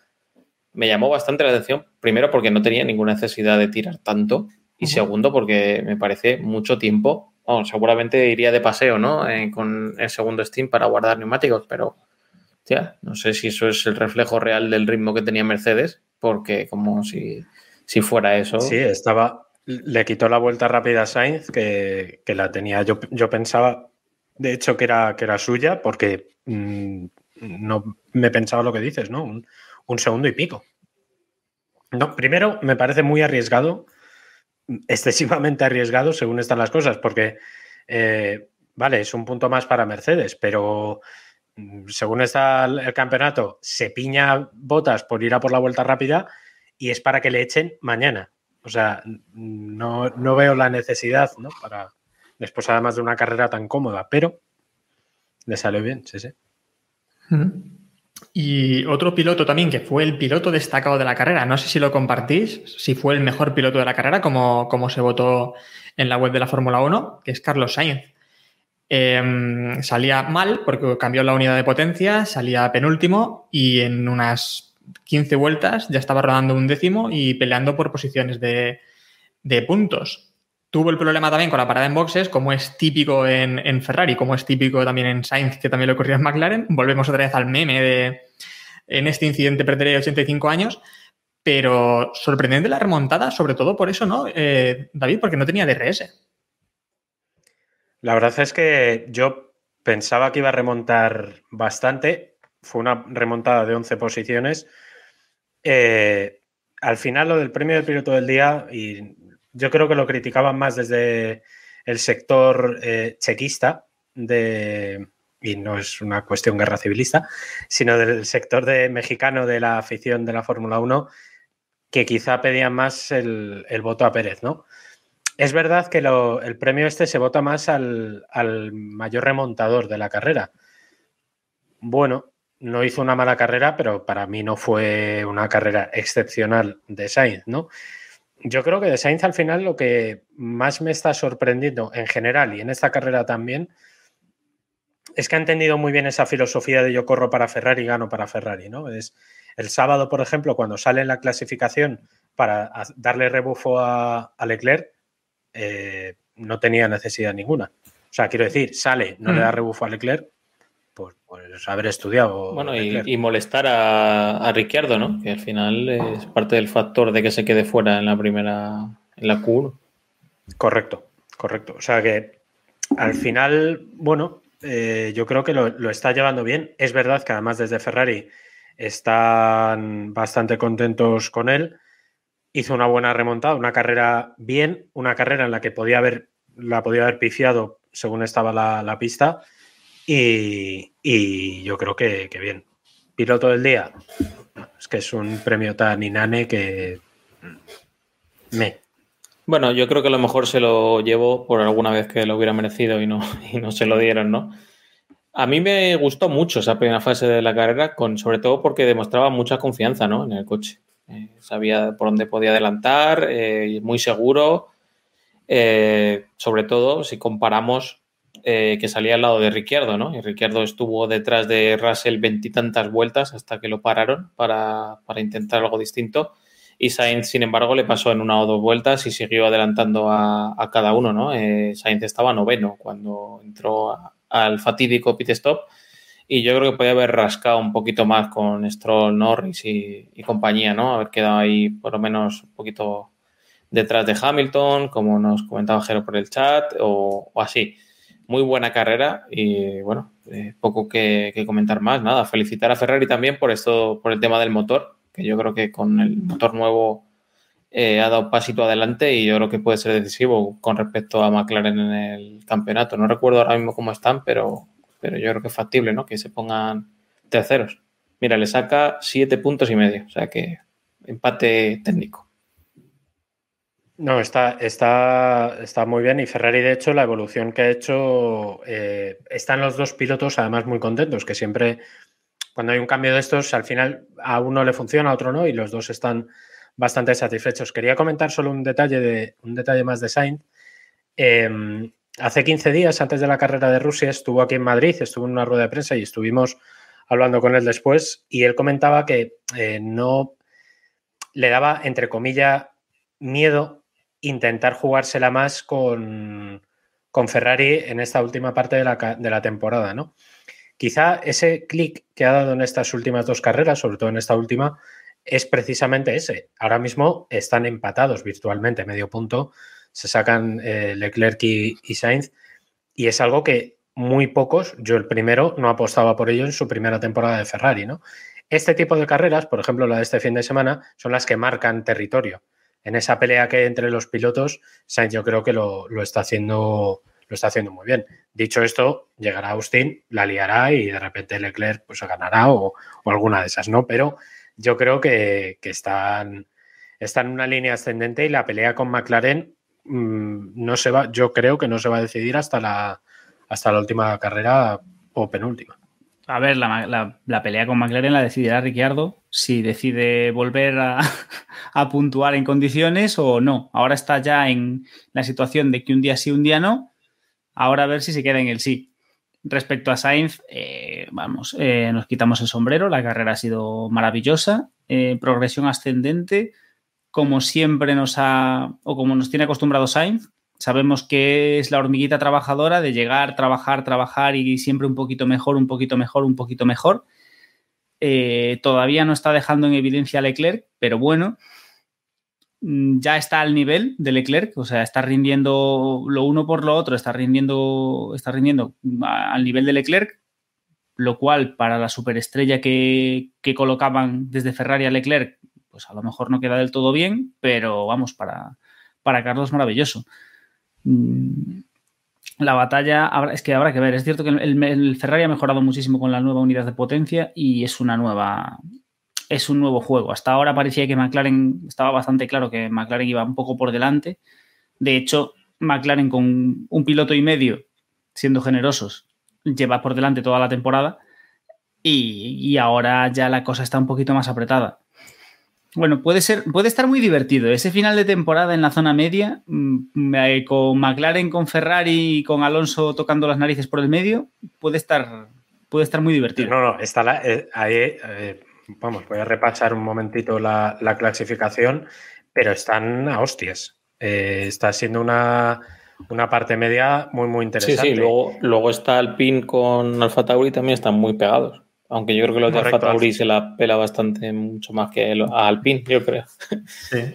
Me llamó bastante la atención, primero porque no tenía ninguna necesidad de tirar tanto y segundo porque me parece mucho tiempo. Bueno, seguramente iría de paseo, ¿no? Eh, con el segundo Steam para guardar neumáticos, pero Hostia, no sé si eso es el reflejo real del ritmo que tenía Mercedes, porque como si, si fuera eso. Sí, estaba. Le quitó la vuelta rápida a Sainz, que, que la tenía. Yo, yo pensaba, de hecho, que era, que era suya, porque mm, no me pensaba lo que dices, ¿no? Un, un segundo y pico. No, primero, me parece muy arriesgado, excesivamente arriesgado, según están las cosas, porque, eh, vale, es un punto más para Mercedes, pero mm, según está el campeonato, se piña botas por ir a por la vuelta rápida y es para que le echen mañana. O sea, no, no veo la necesidad, ¿no? Para después, además de una carrera tan cómoda, pero le salió bien, sí, sí. Ujú. Y otro piloto también, que fue el piloto destacado de la carrera, no sé si lo compartís, si fue el mejor piloto de la carrera, como, como se votó en la web de la Fórmula 1, que es Carlos Sainz. Eh, salía mal porque cambió la unidad de potencia, salía penúltimo y en unas 15 vueltas ya estaba rodando un décimo y peleando por posiciones de, de puntos. Tuvo el problema también con la parada en boxes, como es típico en, en, Ferrari, como es típico también en Sainz, que también lo ocurrió en McLaren. Volvemos otra vez al meme de en este incidente perderé 85 años. Pero sorprendente la remontada, sobre todo por eso, ¿no, eh, David? Porque no tenía DRS. La verdad es que yo pensaba que iba a remontar bastante. Fue una remontada de 11 posiciones. Eh, al final, lo del premio del piloto del día, yo creo que lo criticaban más desde el sector eh, chequista de, y no es una cuestión guerra civilista, sino del sector de mexicano de la afición de la Fórmula 1, que quizá pedían más el, voto a Pérez, ¿no? Es verdad que el premio este se vota más al, al, mayor remontador de la carrera. Bueno, no hizo una mala carrera, pero para mí no fue una carrera excepcional de Sainz, ¿no? Yo creo que de Sainz al final lo que más me está sorprendiendo en general y en esta carrera también es que ha entendido muy bien esa filosofía de yo corro para Ferrari y gano para Ferrari, ¿no? Es el sábado, por ejemplo, cuando sale en la clasificación para darle rebufo a, a Leclerc, eh, no tenía necesidad ninguna. O sea, quiero decir, sale, no mm. le da rebufo a Leclerc, haber estudiado. Bueno, y, y, molestar a, a, Ricciardo, ¿no? Que al final es parte del factor de que se quede fuera en la primera, en la Q1. Correcto, correcto. O sea que al final, bueno, eh, yo creo que lo, lo, está llevando bien. Es verdad que además desde Ferrari están bastante contentos con él. Hizo una buena remontada, una carrera bien, una carrera en la que podía haber, la podía haber pifiado según estaba la, la pista. Y, y, yo creo que, que, bien. Piloto del día. Es que es un premio tan inane que me. Bueno, yo creo que a lo mejor se lo llevo por alguna vez que lo hubiera merecido y no, y no se lo dieron, ¿no? A mí me gustó mucho esa primera fase de la carrera, con, sobre todo porque demostraba mucha confianza ¿no? en el coche. Eh, sabía por dónde podía adelantar, eh, muy seguro. Eh, sobre todo si comparamos eh, que salía al lado de Ricciardo, ¿no? Y Ricciardo estuvo detrás de Russell veintitantas vueltas hasta que lo pararon para, para, intentar algo distinto. Y Sainz, sin embargo, le pasó en una o dos vueltas y siguió adelantando a, a cada uno, ¿no? Eh, Sainz estaba noveno cuando entró al fatídico pit stop y yo creo que podía haber rascado un poquito más con Stroll, Norris y, compañía, ¿no? Haber quedado ahí por lo menos un poquito detrás de Hamilton, como nos comentaba Jero por el chat, o así muy buena carrera y bueno, eh, poco que, comentar más. Nada, felicitar a Ferrari también por esto, por el tema del motor, que yo creo que con el motor nuevo eh, ha dado pasito adelante y yo creo que puede ser decisivo con respecto a McLaren en el campeonato. No recuerdo ahora mismo cómo están, pero, pero yo creo que es factible, ¿no? Que se pongan terceros. Mira, le saca siete puntos y medio, o sea que empate técnico. No, está, está, está muy bien y Ferrari, de hecho, la evolución que ha hecho, eh, están los dos pilotos además muy contentos, que siempre cuando hay un cambio de estos, al final a uno le funciona, a otro no, y los dos están bastante satisfechos. Quería comentar solo un detalle, de, un detalle más de Sainz. Eh, hace 15 días, antes de la carrera de Rusia, estuvo aquí en Madrid, estuvo en una rueda de prensa y estuvimos hablando con él después, y él comentaba que eh, no le daba, entre comillas, miedo intentar jugársela más con, con Ferrari en esta última parte de la, de la temporada, ¿no? Quizá ese clic que ha dado en estas últimas dos carreras, sobre todo en esta última, es precisamente ese. Ahora mismo están empatados virtualmente, medio punto, se sacan eh, Leclerc y, y, Sainz, y es algo que muy pocos, yo el primero, no apostaba por ello en su primera temporada de Ferrari, ¿no? Este tipo de carreras, por ejemplo la de este fin de semana, son las que marcan territorio en esa pelea que hay entre los pilotos, Sainz yo creo que lo, está haciendo lo está haciendo muy bien. Dicho esto, llegará Austin, la liará y de repente Leclerc pues ganará o, alguna de esas, ¿no? Pero yo creo que, están, están, en una línea ascendente y la pelea con McLaren mmm, no se va, yo creo que no se va a decidir hasta la, hasta la última carrera o penúltima. A ver, la, pelea con McLaren la decidirá Ricciardo si decide volver a, puntuar en condiciones o no. Ahora está ya en la situación de que un día sí, un día no. Ahora a ver si se queda en el sí. Respecto a Sainz, eh, vamos, eh, nos quitamos el sombrero. La carrera ha sido maravillosa. Eh, progresión ascendente, como siempre nos ha, o como nos tiene acostumbrado Sainz. Sabemos que es la hormiguita trabajadora de llegar, trabajar, trabajar y siempre un poquito mejor, un poquito mejor, un poquito mejor. Eh, todavía no está dejando en evidencia a Leclerc, pero bueno, mm, ya está al nivel de Leclerc, o sea, está rindiendo lo uno por lo otro, está rindiendo, está rindiendo al nivel de Leclerc, lo cual para la superestrella que, que colocaban desde Ferrari a Leclerc, pues a lo mejor no queda del todo bien, pero vamos, para, para Carlos maravilloso. Mm, la batalla, es que habrá que ver. Es cierto que el, Ferrari ha mejorado muchísimo con la nueva unidad de potencia y es una nueva. Es un nuevo juego. Hasta ahora parecía que McLaren estaba bastante claro que McLaren iba un poco por delante. De hecho, McLaren con un piloto y medio, siendo generosos, lleva por delante toda la temporada. y ahora ya la cosa está un poquito más apretada. Bueno, puede ser, puede estar muy divertido. Ese final de temporada en la zona media, mm, eh, con McLaren, con Ferrari y con Alonso tocando las narices por el medio, puede estar, puede estar muy divertido. No, no, está la, eh, ahí, eh, vamos, voy a repasar un momentito la, clasificación, pero están a hostias. está siendo una, una parte media muy, muy interesante. Sí, sí, luego, luego está Alpine con Alfa Tauri también están muy pegados. Aunque yo creo que los de Alfa Tauri se la pela bastante mucho más que a Alpine, yo creo. Sí.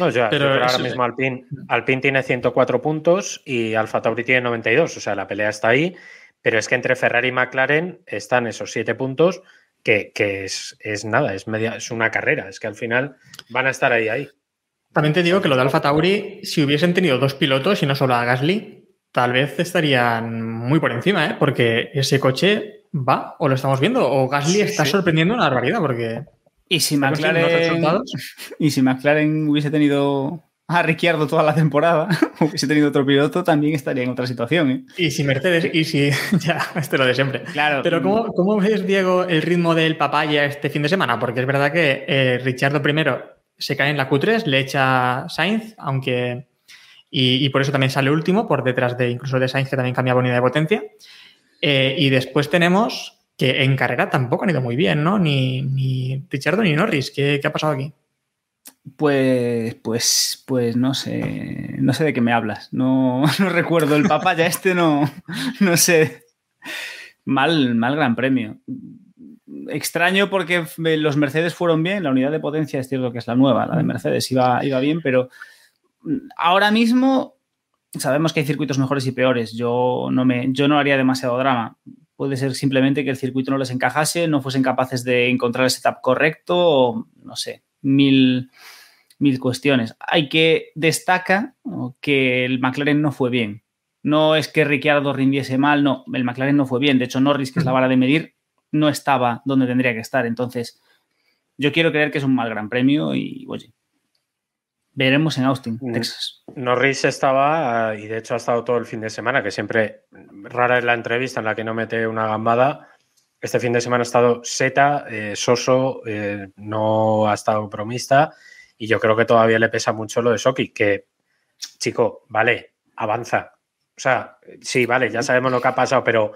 No, yo, Pero ahora mismo Alpine, Alpine tiene 104 puntos y Alfa Tauri tiene 92. O sea, la pelea está ahí. Pero es que entre Ferrari y McLaren están esos 7 puntos que, es, nada, es, media, es una carrera. Es que al final van a estar ahí, ahí. También te digo que lo de Alfa Tauri, si hubiesen tenido dos pilotos y no solo a Gasly, tal vez estarían muy por encima, ¿eh? porque ese coche va o lo estamos viendo o Gasly está sorprendiendo una barbaridad porque... ¿Y si, McLaren, y si McLaren hubiese tenido a Ricciardo toda la temporada, hubiese tenido otro piloto, también estaría en otra situación. ¿eh? Y si Mercedes, y si. Ya, esto lo de siempre. Claro. Pero, ¿cómo, ¿cómo, ves, Diego, el ritmo del papaya este fin de semana? Porque es verdad que eh, Ricciardo primero se cae en la Q3, le echa Sainz, aunque. Y, y, por eso también sale último, por detrás de incluso de Sainz, que también cambia unidad de potencia. Eh, y después tenemos que en carrera tampoco han ido muy bien, ¿no? Ni, ni Richardo ni Norris. ¿Qué, ha pasado aquí? Pues, pues, pues no sé, no sé de qué me hablas. No, recuerdo el papá ya este, no, no sé. Mal, mal gran premio. Extraño porque los Mercedes fueron bien, la unidad de potencia es cierto que es la nueva, la de Mercedes iba, iba bien, pero ahora mismo sabemos que hay circuitos mejores y peores. Yo no, me, yo no haría demasiado drama. Puede ser simplemente que el circuito no les encajase, no fuesen capaces de encontrar el setup correcto o, no sé, mil, mil cuestiones. Hay que destacar que el McLaren no fue bien. No es que Ricciardo rindiese mal, no, el McLaren no fue bien. De hecho, Norris, que es la vara de medir, no estaba donde tendría que estar. Entonces, yo quiero creer que es un mal gran premio y, oye, veremos en Austin, Mm. Texas. Norris estaba, y de hecho ha estado todo el fin de semana, que siempre rara es la entrevista en la que no mete una gambada. Este fin de semana ha estado Seta, eh, Soso, eh, no ha estado bromista, y yo creo que todavía le pesa mucho lo de Soki, que, chico, vale, avanza. O sea, sí, vale, ya sabemos lo que ha pasado, pero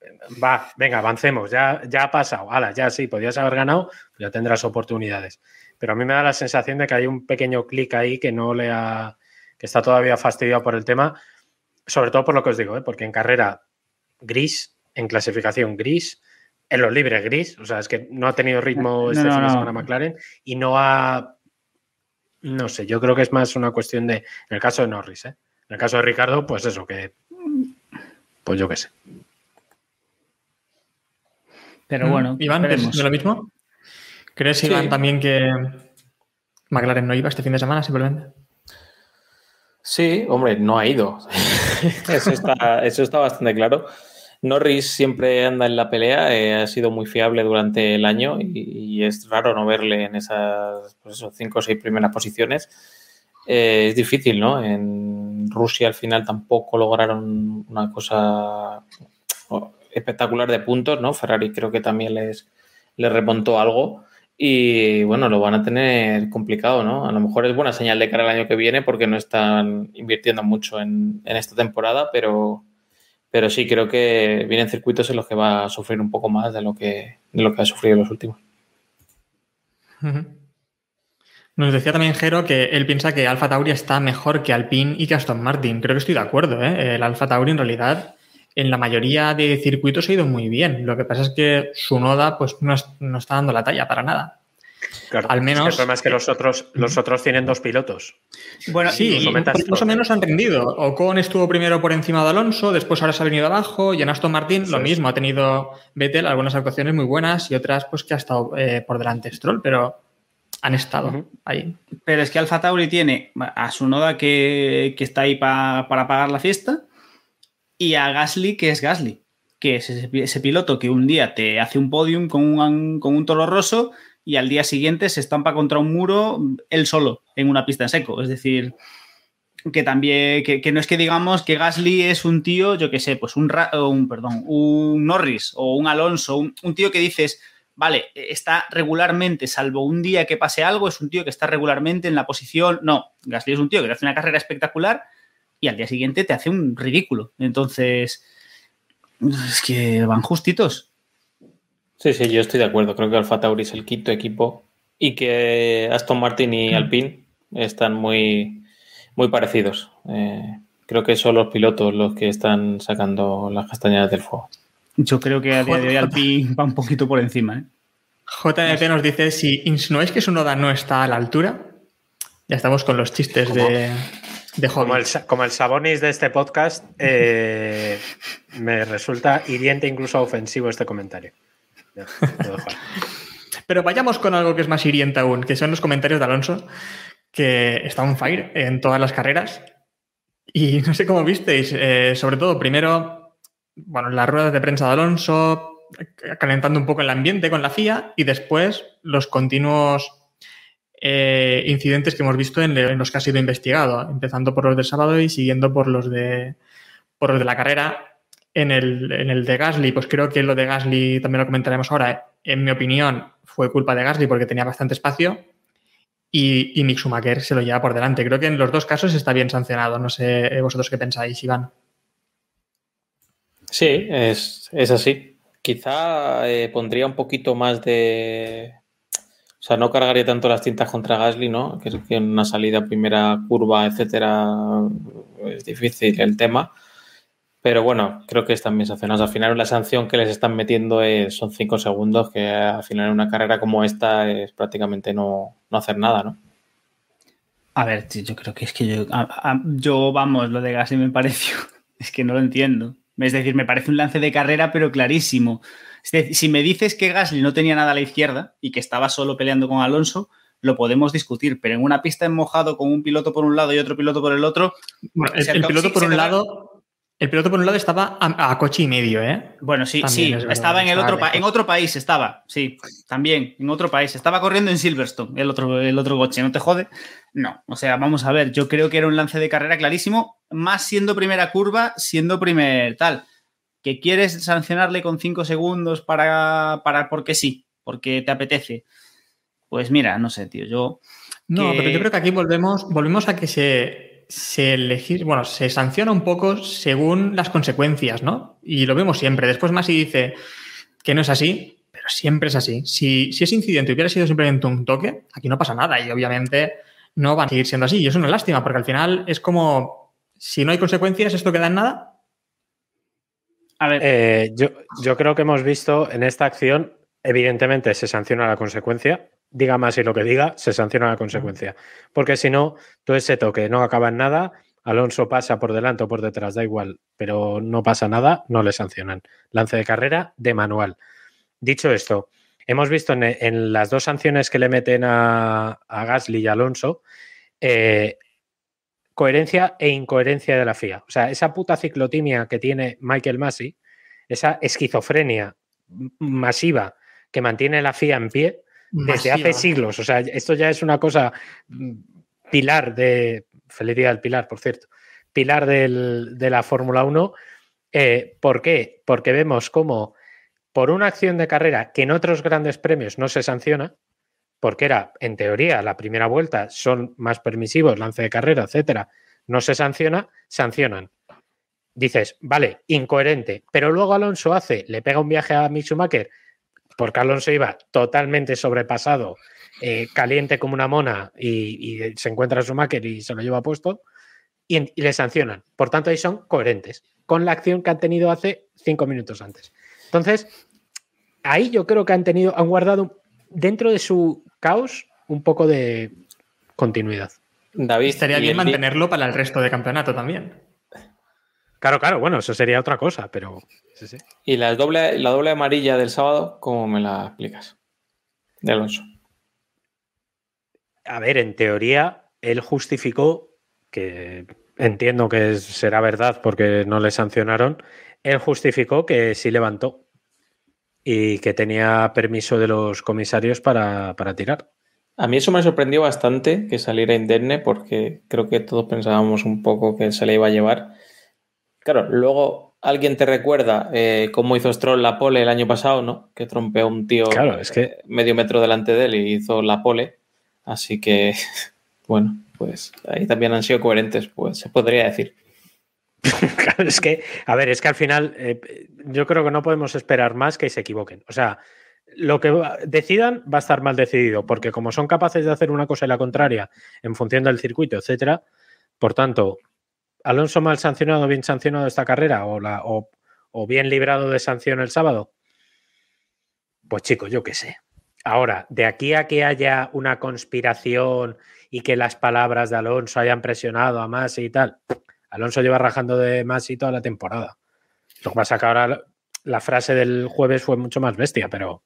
eh, va, venga, avancemos, ya, ya ha pasado, ala, ya sí, podías haber ganado, ya tendrás oportunidades. Pero a mí me da la sensación de que hay un pequeño clic ahí que no le ha. que está todavía fastidiado por el tema. Sobre todo por lo que os digo, ¿eh? porque en carrera gris, en clasificación gris, en los libres gris, o sea, es que no ha tenido ritmo No, este no, fin de no. semana McLaren y no ha. No sé, yo creo que es más una cuestión de. En el caso de Norris, ¿eh? En el caso de Ricardo, pues eso, que. Pues yo qué sé. Pero bueno, Iván, ¿es lo mismo? ¿Crees, Sí. Iván, también que McLaren no iba este fin de semana simplemente? Sí, hombre, no ha ido. eso, está, eso está bastante claro. Norris siempre anda en la pelea, eh, ha sido muy fiable durante el año y, y es raro no verle en esas pues eso, cinco o seis primeras posiciones. Eh, es difícil, ¿no? En Rusia al final tampoco lograron una cosa oh, espectacular de puntos, ¿no? Ferrari creo que también les, les remontó algo. Y bueno, lo van a tener complicado, ¿no? A lo mejor es buena señal de cara al año que viene porque no están invirtiendo mucho en, en esta temporada, pero, pero sí creo que vienen circuitos en los que va a sufrir un poco más de lo que, de lo que ha sufrido en los últimos. Nos decía también Jero que él piensa que Alfa Tauri está mejor que Alpine y que Aston Martin. Creo que estoy de acuerdo. ¿eh? El Alfa Tauri en realidad en la mayoría de circuitos ha ido muy bien. Lo que pasa es que su noda pues, no, es- no está dando la talla para nada. Claro, Al es que menos- el problema es que los otros, los otros tienen dos pilotos. Bueno, Sí, incluso metas más o menos han rendido. Ocon estuvo primero por encima de Alonso, después ahora se ha venido abajo y en Aston Martin lo es. mismo. Ha tenido Vettel algunas actuaciones muy buenas y otras pues que ha estado eh, por delante Stroll, pero han estado ahí. Pero es que Alfa Tauri tiene a su noda que, que está ahí pa- para pagar la fiesta y a Gasly que es Gasly, que es ese, piloto que un día te hace un podium con un, con un toro roso y al día siguiente se estampa contra un muro él solo en una pista en seco. Es decir, que también, que, que no es que digamos que Gasly es un tío, yo qué sé, pues un, un perdón, un Norris o un Alonso, un, un tío que dices, vale, está regularmente, salvo un día que pase algo, es un tío que está regularmente en la posición. No, Gasly es un tío que hace una carrera espectacular y al día siguiente te hace un ridículo. Entonces, es que van justitos. Sí, sí, yo estoy de acuerdo. Creo que Alfa Tauri es el quinto equipo y que Aston Martin y Alpine están muy, muy parecidos. Eh, creo que son los pilotos los que están sacando las castañas del fuego. Yo creo que a día de hoy. Alpine va un poquito por encima. ¿eh? Nos dice, si insinuáis que su noda no está a la altura, ya estamos con los chistes ¿Cómo? de, de hobby. Como el, sa- como el Sabonis de este podcast, eh, me resulta hiriente, incluso ofensivo este comentario. Pero vayamos con algo que es más hiriente aún, que son los comentarios de Alonso, que está on fire en todas las carreras. Y no sé cómo visteis, eh, sobre todo primero, bueno, las ruedas de prensa de Alonso, eh, calentando un poco el ambiente con la FIA, y después los continuos eh, incidentes que hemos visto en, los que ha sido investigado, empezando por los del sábado y siguiendo por los de, por los de la carrera. En el, en el de Gasly, pues creo que lo de Gasly también lo comentaremos ahora. En mi opinión, fue culpa de Gasly porque tenía bastante espacio y, y Mick se lo lleva por delante. Creo que en los dos casos está bien sancionado. No sé eh, vosotros qué pensáis, Iván. Sí, es, es así. Quizá eh, pondría un poquito más de. O sea, no cargaría tanto las tintas contra Gasly, ¿no? Que, que en una salida, primera curva, etcétera, es difícil el tema. Pero bueno, creo que están bien sancionados. Al final, la sanción que les están metiendo es, son cinco segundos, que al final en una carrera como esta es prácticamente no, no hacer nada, ¿no? A ver, yo creo que es que yo, yo, vamos, lo de Gasly me pareció, es que no lo entiendo. Es decir, me parece un lance de carrera, pero clarísimo. Si me dices que Gasly no tenía nada a la izquierda y que estaba solo peleando con Alonso, lo podemos discutir, pero en una pista en mojado con un piloto por un lado y otro piloto por el otro, Bueno, el, piloto por un lado. El piloto por un lado estaba a, a coche y medio, ¿eh? Bueno, sí, También sí, es estaba en el otro, lejos. en otro país, estaba, sí, también, en otro país. Estaba corriendo en Silverstone, el otro, el otro coche, ¿no te jode? No, o sea, vamos a ver, yo creo que era un lance de carrera clarísimo, más siendo primera curva, siendo primer tal. ¿Que quieres sancionarle con cinco segundos para, para porque sí, porque te apetece? Pues mira, no sé, tío, yo... No, que- pero yo creo que aquí volvemos, volvemos a que se, se elegir, bueno, se sanciona un poco según las consecuencias, ¿no? Y lo vemos siempre. Después Masi dice que no es así, pero siempre es así. Si, si ese incidente hubiera sido simplemente un toque, aquí no pasa nada y obviamente no van a seguir siendo así. Y es una lástima porque al final es como, si no hay consecuencias, esto queda en nada. A ver, Eh, yo, creo que hemos visto en esta acción, evidentemente se sanciona la consecuencia. Diga más y lo que diga, se sanciona la consecuencia. Porque si no, todo ese toque no acaba en nada. Alonso pasa por delante o por detrás, da igual, pero no pasa nada, no le sancionan. Lance de carrera de manual. Dicho esto, hemos visto en, las dos sanciones que le meten a, a Gasly y Alonso, eh, coherencia e incoherencia de la FIA. O sea, esa puta ciclotimia que tiene Michael Massey, esa esquizofrenia masiva que mantiene la FIA en pie desde Masiva. hace siglos. O sea, esto ya es una cosa pilar de. Feliz día del Pilar, por cierto. Pilar del- de la Fórmula 1. Eh, ¿Por qué? Porque vemos cómo por una acción de carrera que en otros grandes premios no se sanciona, porque era, en teoría, la primera vuelta, son más permisivos, lance de carrera, etcétera, no se sanciona, sancionan. Dices, vale, incoherente, pero luego Alonso hace, le pega un viaje a Mick Schumacher, porque Alonso iba totalmente sobrepasado, eh, caliente como una mona, y, se encuentra a Schumacher y se lo lleva puesto, y le sancionan. Por tanto, ahí son coherentes con la acción que han tenido hace cinco minutos antes. Entonces, ahí yo creo que han tenido, han guardado dentro de su caos un poco de continuidad. David. Estaría bien mantenerlo para el resto de campeonato también. Claro, claro, bueno, eso sería otra cosa, pero sí, sí. Y la doble, la doble amarilla del sábado, ¿cómo me la explicas? De Alonso. A ver, en teoría, él justificó, que entiendo que será verdad porque no le sancionaron, él justificó que sí levantó y que tenía permiso de los comisarios para, para tirar. A mí eso me sorprendió bastante que saliera indemne porque creo que todos pensábamos un poco que se le iba a llevar. Claro, luego alguien te recuerda eh, cómo hizo Stroll la pole el año pasado, ¿no? Que trompeó un tío Claro, es que- eh, medio metro delante de él y hizo la pole. Así que, bueno, pues ahí también han sido coherentes, pues se podría decir. Claro, es que, a ver, es que al final eh, yo creo que no podemos esperar más que se equivoquen. O sea, lo que decidan va a estar mal decidido, porque como son capaces de hacer una cosa y la contraria en función del circuito, etcétera, por tanto, Alonso mal sancionado, bien sancionado esta carrera, o, o, bien librado de sanción el sábado. Pues chicos, yo qué sé. Ahora, de aquí a que haya una conspiración y que las palabras de Alonso hayan presionado a Masi y tal, Alonso lleva rajando de Masi toda la temporada. Lo que pasa que ahora la- frase del jueves fue mucho más bestia, pero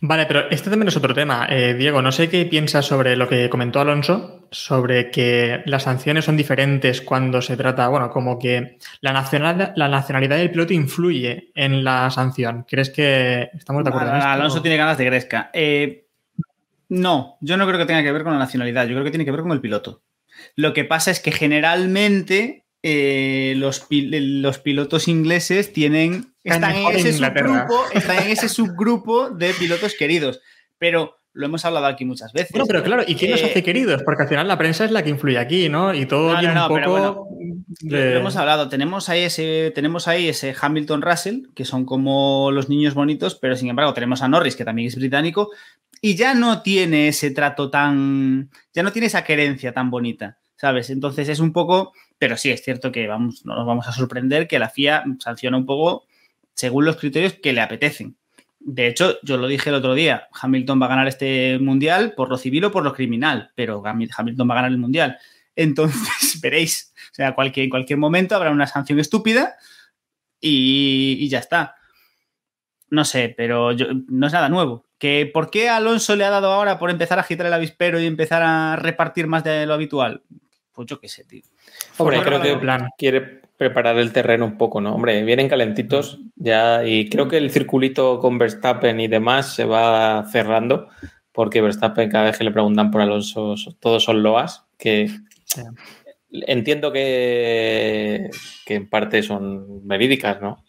Vale, pero este también es otro tema. Eh, Diego, no sé qué piensas sobre lo que comentó Alonso, sobre que las sanciones son diferentes cuando se trata, bueno, como que la nacionalidad, la nacionalidad del piloto influye en la sanción. ¿Crees que estamos de acuerdo en esto? Alonso tiene ganas de Gresca. Eh, no, yo no creo que tenga que ver con la nacionalidad, yo creo que tiene que ver con el piloto. Lo que pasa es que generalmente eh, los, pi- los pilotos ingleses tienen están en, ese subgrupo, están en ese subgrupo de pilotos queridos. Pero lo hemos hablado aquí muchas veces. Bueno, pero claro, ¿y quién Eh, hace queridos? Porque al final la prensa es la que influye aquí, ¿no? Y todo No, viene no, un pero poco Lo, de- lo hemos hablado, tenemos ahí ese, tenemos ahí ese Hamilton Russell, que son como los niños bonitos, pero sin embargo tenemos a Norris, que también es británico, y ya no tiene ese trato tan, ya no tiene esa querencia tan bonita, ¿sabes? Entonces es un poco, pero sí es cierto que vamos, no nos vamos a sorprender que la FIA sanciona un poco según los criterios que le apetecen. De hecho, yo lo dije el otro día, Hamilton va a ganar este mundial por lo civil o por lo criminal, pero Hamil- Hamilton va a ganar el mundial. Entonces, veréis, o sea, cualquier, en cualquier momento habrá una sanción estúpida y, y ya está. No sé, pero yo- no es nada nuevo. ¿Que ¿Por qué Alonso le ha dado ahora por empezar a agitar el avispero y empezar a repartir más de lo habitual? Pues yo qué sé, tío. Hombre, creo que plan. quiere preparar el terreno un poco, ¿no? Hombre, vienen calentitos ya y creo que el circulito con Verstappen y demás se va cerrando porque Verstappen cada vez que le preguntan por Alonso so- todos son loas, que entiendo que, que en parte son verídicas, ¿no?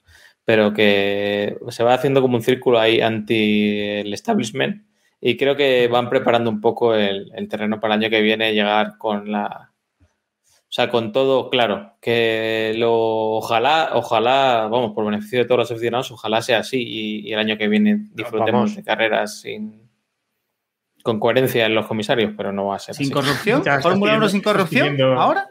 Pero que se va haciendo como un círculo ahí anti el establishment y creo que van preparando un poco el, el terreno para el año que viene llegar con la, o sea, con todo claro, que lo ojalá, ojalá, vamos, por beneficio de todos los aficionados, ojalá sea así y, y el año que viene disfrutemos de carreras sin con coherencia en los comisarios, pero no va a ser ¿Sin así. corrupción? ¿Fórmula 1 pidiendo- sin corrupción? ¿Ahora?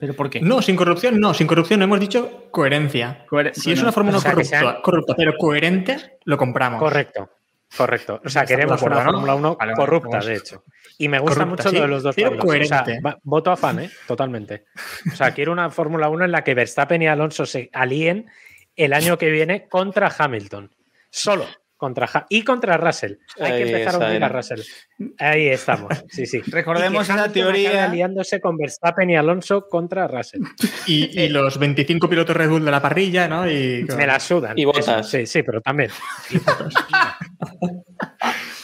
¿Pero por qué? No, sin corrupción, no, sin corrupción, hemos dicho coherencia. Coher- Si es una fórmula o sea, corrupta, sean- corrupta, pero coherente, lo compramos. Correcto, correcto. O sea, queremos una ¿no? Fórmula 1 Vale, vale, corrupta, de hecho. Y me gusta Corrupta, mucho sí, lo de los dos pero países. O sea, coherente. voto a fan, ¿eh? Totalmente. O sea, quiero una Fórmula 1 en la que Verstappen y Alonso se alíen el año que viene contra Hamilton. Solo contra Ha- y contra Russell. Hay Ahí que empezar a unir a. Russell. Ahí estamos. Sí, sí. Recordemos Hamilton teoría- aliándose con Verstappen y Alonso contra Russell. Y, y los 25 pilotos Red Bull de la parrilla, ¿no? Y, Me la sudan. Y botas. Eso, Sí, sí, pero también.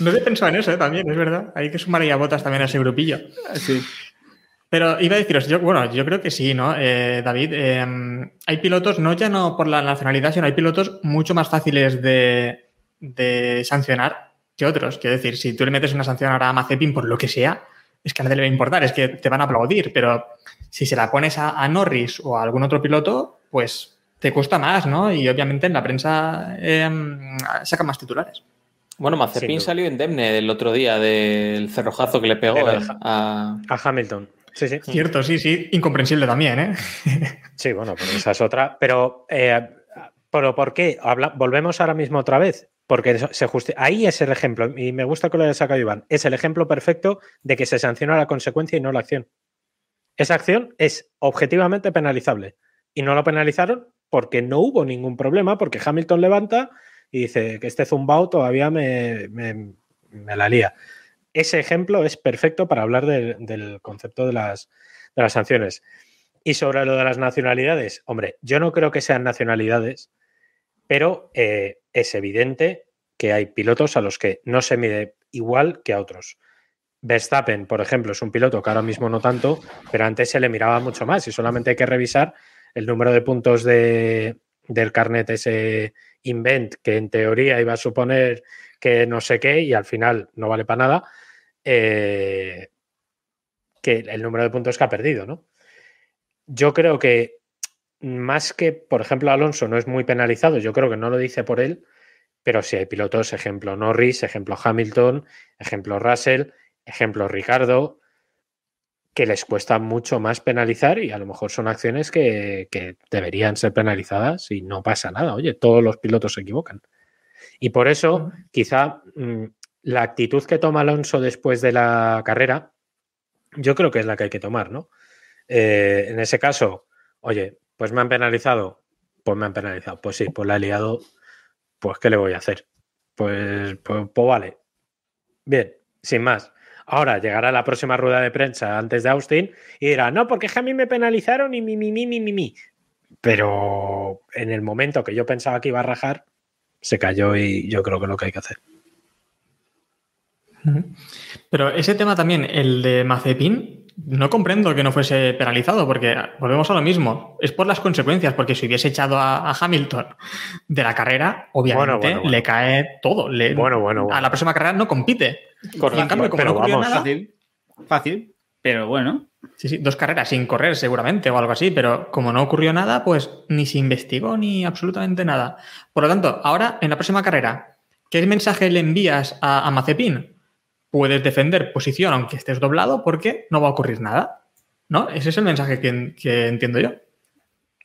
No había pensado en eso, ¿eh? también, es verdad. Hay que sumar ahí a botas también a ese grupillo. Sí. Pero iba a deciros, yo, bueno, yo creo que sí, ¿no? Eh, David, eh, hay pilotos, no ya no por la nacionalidad, sino hay pilotos mucho más fáciles de, de sancionar que otros. Quiero decir, si tú le metes una sanción ahora a Mazepin por lo que sea, es que a nadie le va a importar, es que te van a aplaudir, pero si se la pones a, a Norris o a algún otro piloto, pues te cuesta más, ¿no? Y obviamente en la prensa eh, saca más titulares. Bueno, Mazepin salió indemne el otro día del cerrojazo que le pegó. A Hamilton. Sí, sí. Cierto, sí, sí, incomprensible también, ¿eh? Sí, bueno, pero esa es otra. Pero, eh, ¿pero por qué? Habla- volvemos ahora mismo otra vez. Porque se justi- ahí es el ejemplo, y me gusta que lo haya sacado Iván, es el ejemplo perfecto de que se sanciona la consecuencia y no la acción. Esa acción es objetivamente penalizable. Y no lo penalizaron porque no hubo ningún problema, porque Hamilton levanta y dice que este zumbao todavía me, me- la lía. Ese ejemplo es perfecto para hablar del- del concepto de las, de las sanciones. Y sobre lo de las nacionalidades, hombre, yo no creo que sean nacionalidades, pero eh, es evidente que hay pilotos a los que no se mide igual que a otros. Verstappen, por ejemplo, es un piloto que ahora mismo no tanto, pero antes se le miraba mucho más y solamente hay que revisar el número de puntos de, del carnet ese invent que en teoría iba a suponer que no sé qué y al final no vale para nada, eh, que el número de puntos que ha perdido, ¿no? Yo creo que más que, por ejemplo, Alonso no es muy penalizado, yo creo que no lo dice por él, pero sí hay pilotos, ejemplo Norris, ejemplo Hamilton, ejemplo Russell, ejemplo Ricardo, que les cuesta mucho más penalizar y a lo mejor son acciones que, que deberían ser penalizadas y no pasa nada. Oye, todos los pilotos se equivocan. Y por eso, quizá mm, la actitud que toma Alonso después de la carrera, yo creo que es la que hay que tomar, ¿no? Eh, en ese caso, oye, pues me han penalizado, pues me han penalizado, pues sí, pues la he liado, pues ¿qué le voy a hacer? Pues, pues, pues vale. Bien, sin más. Ahora llegará la próxima rueda de prensa antes de Austin y dirá, no, porque es que a mí me penalizaron y mi, mi, mi, mi, mi, mi. Pero en el momento que yo pensaba que iba a rajar, se cayó y yo creo que es lo que hay que hacer. Pero ese tema también, el de Mazepin, no comprendo que no fuese penalizado, porque volvemos a lo mismo. Es por las consecuencias, porque si hubiese echado a, a Hamilton de la carrera, obviamente Bueno, bueno, bueno. le cae todo. Le- Bueno, bueno, bueno. A la próxima carrera no compite. Correcto. Y en cambio, como Pero no vamos, nada, Fácil. Fácil. Pero bueno. sí, sí, dos carreras sin correr seguramente o algo así, pero como no ocurrió nada, pues ni se investigó ni absolutamente nada. Por lo tanto, ahora en la próxima carrera, ¿qué mensaje le envías a, a Mazepin? Puedes defender posición aunque estés doblado porque no va a ocurrir nada. ¿No? Ese es el mensaje que, que entiendo yo.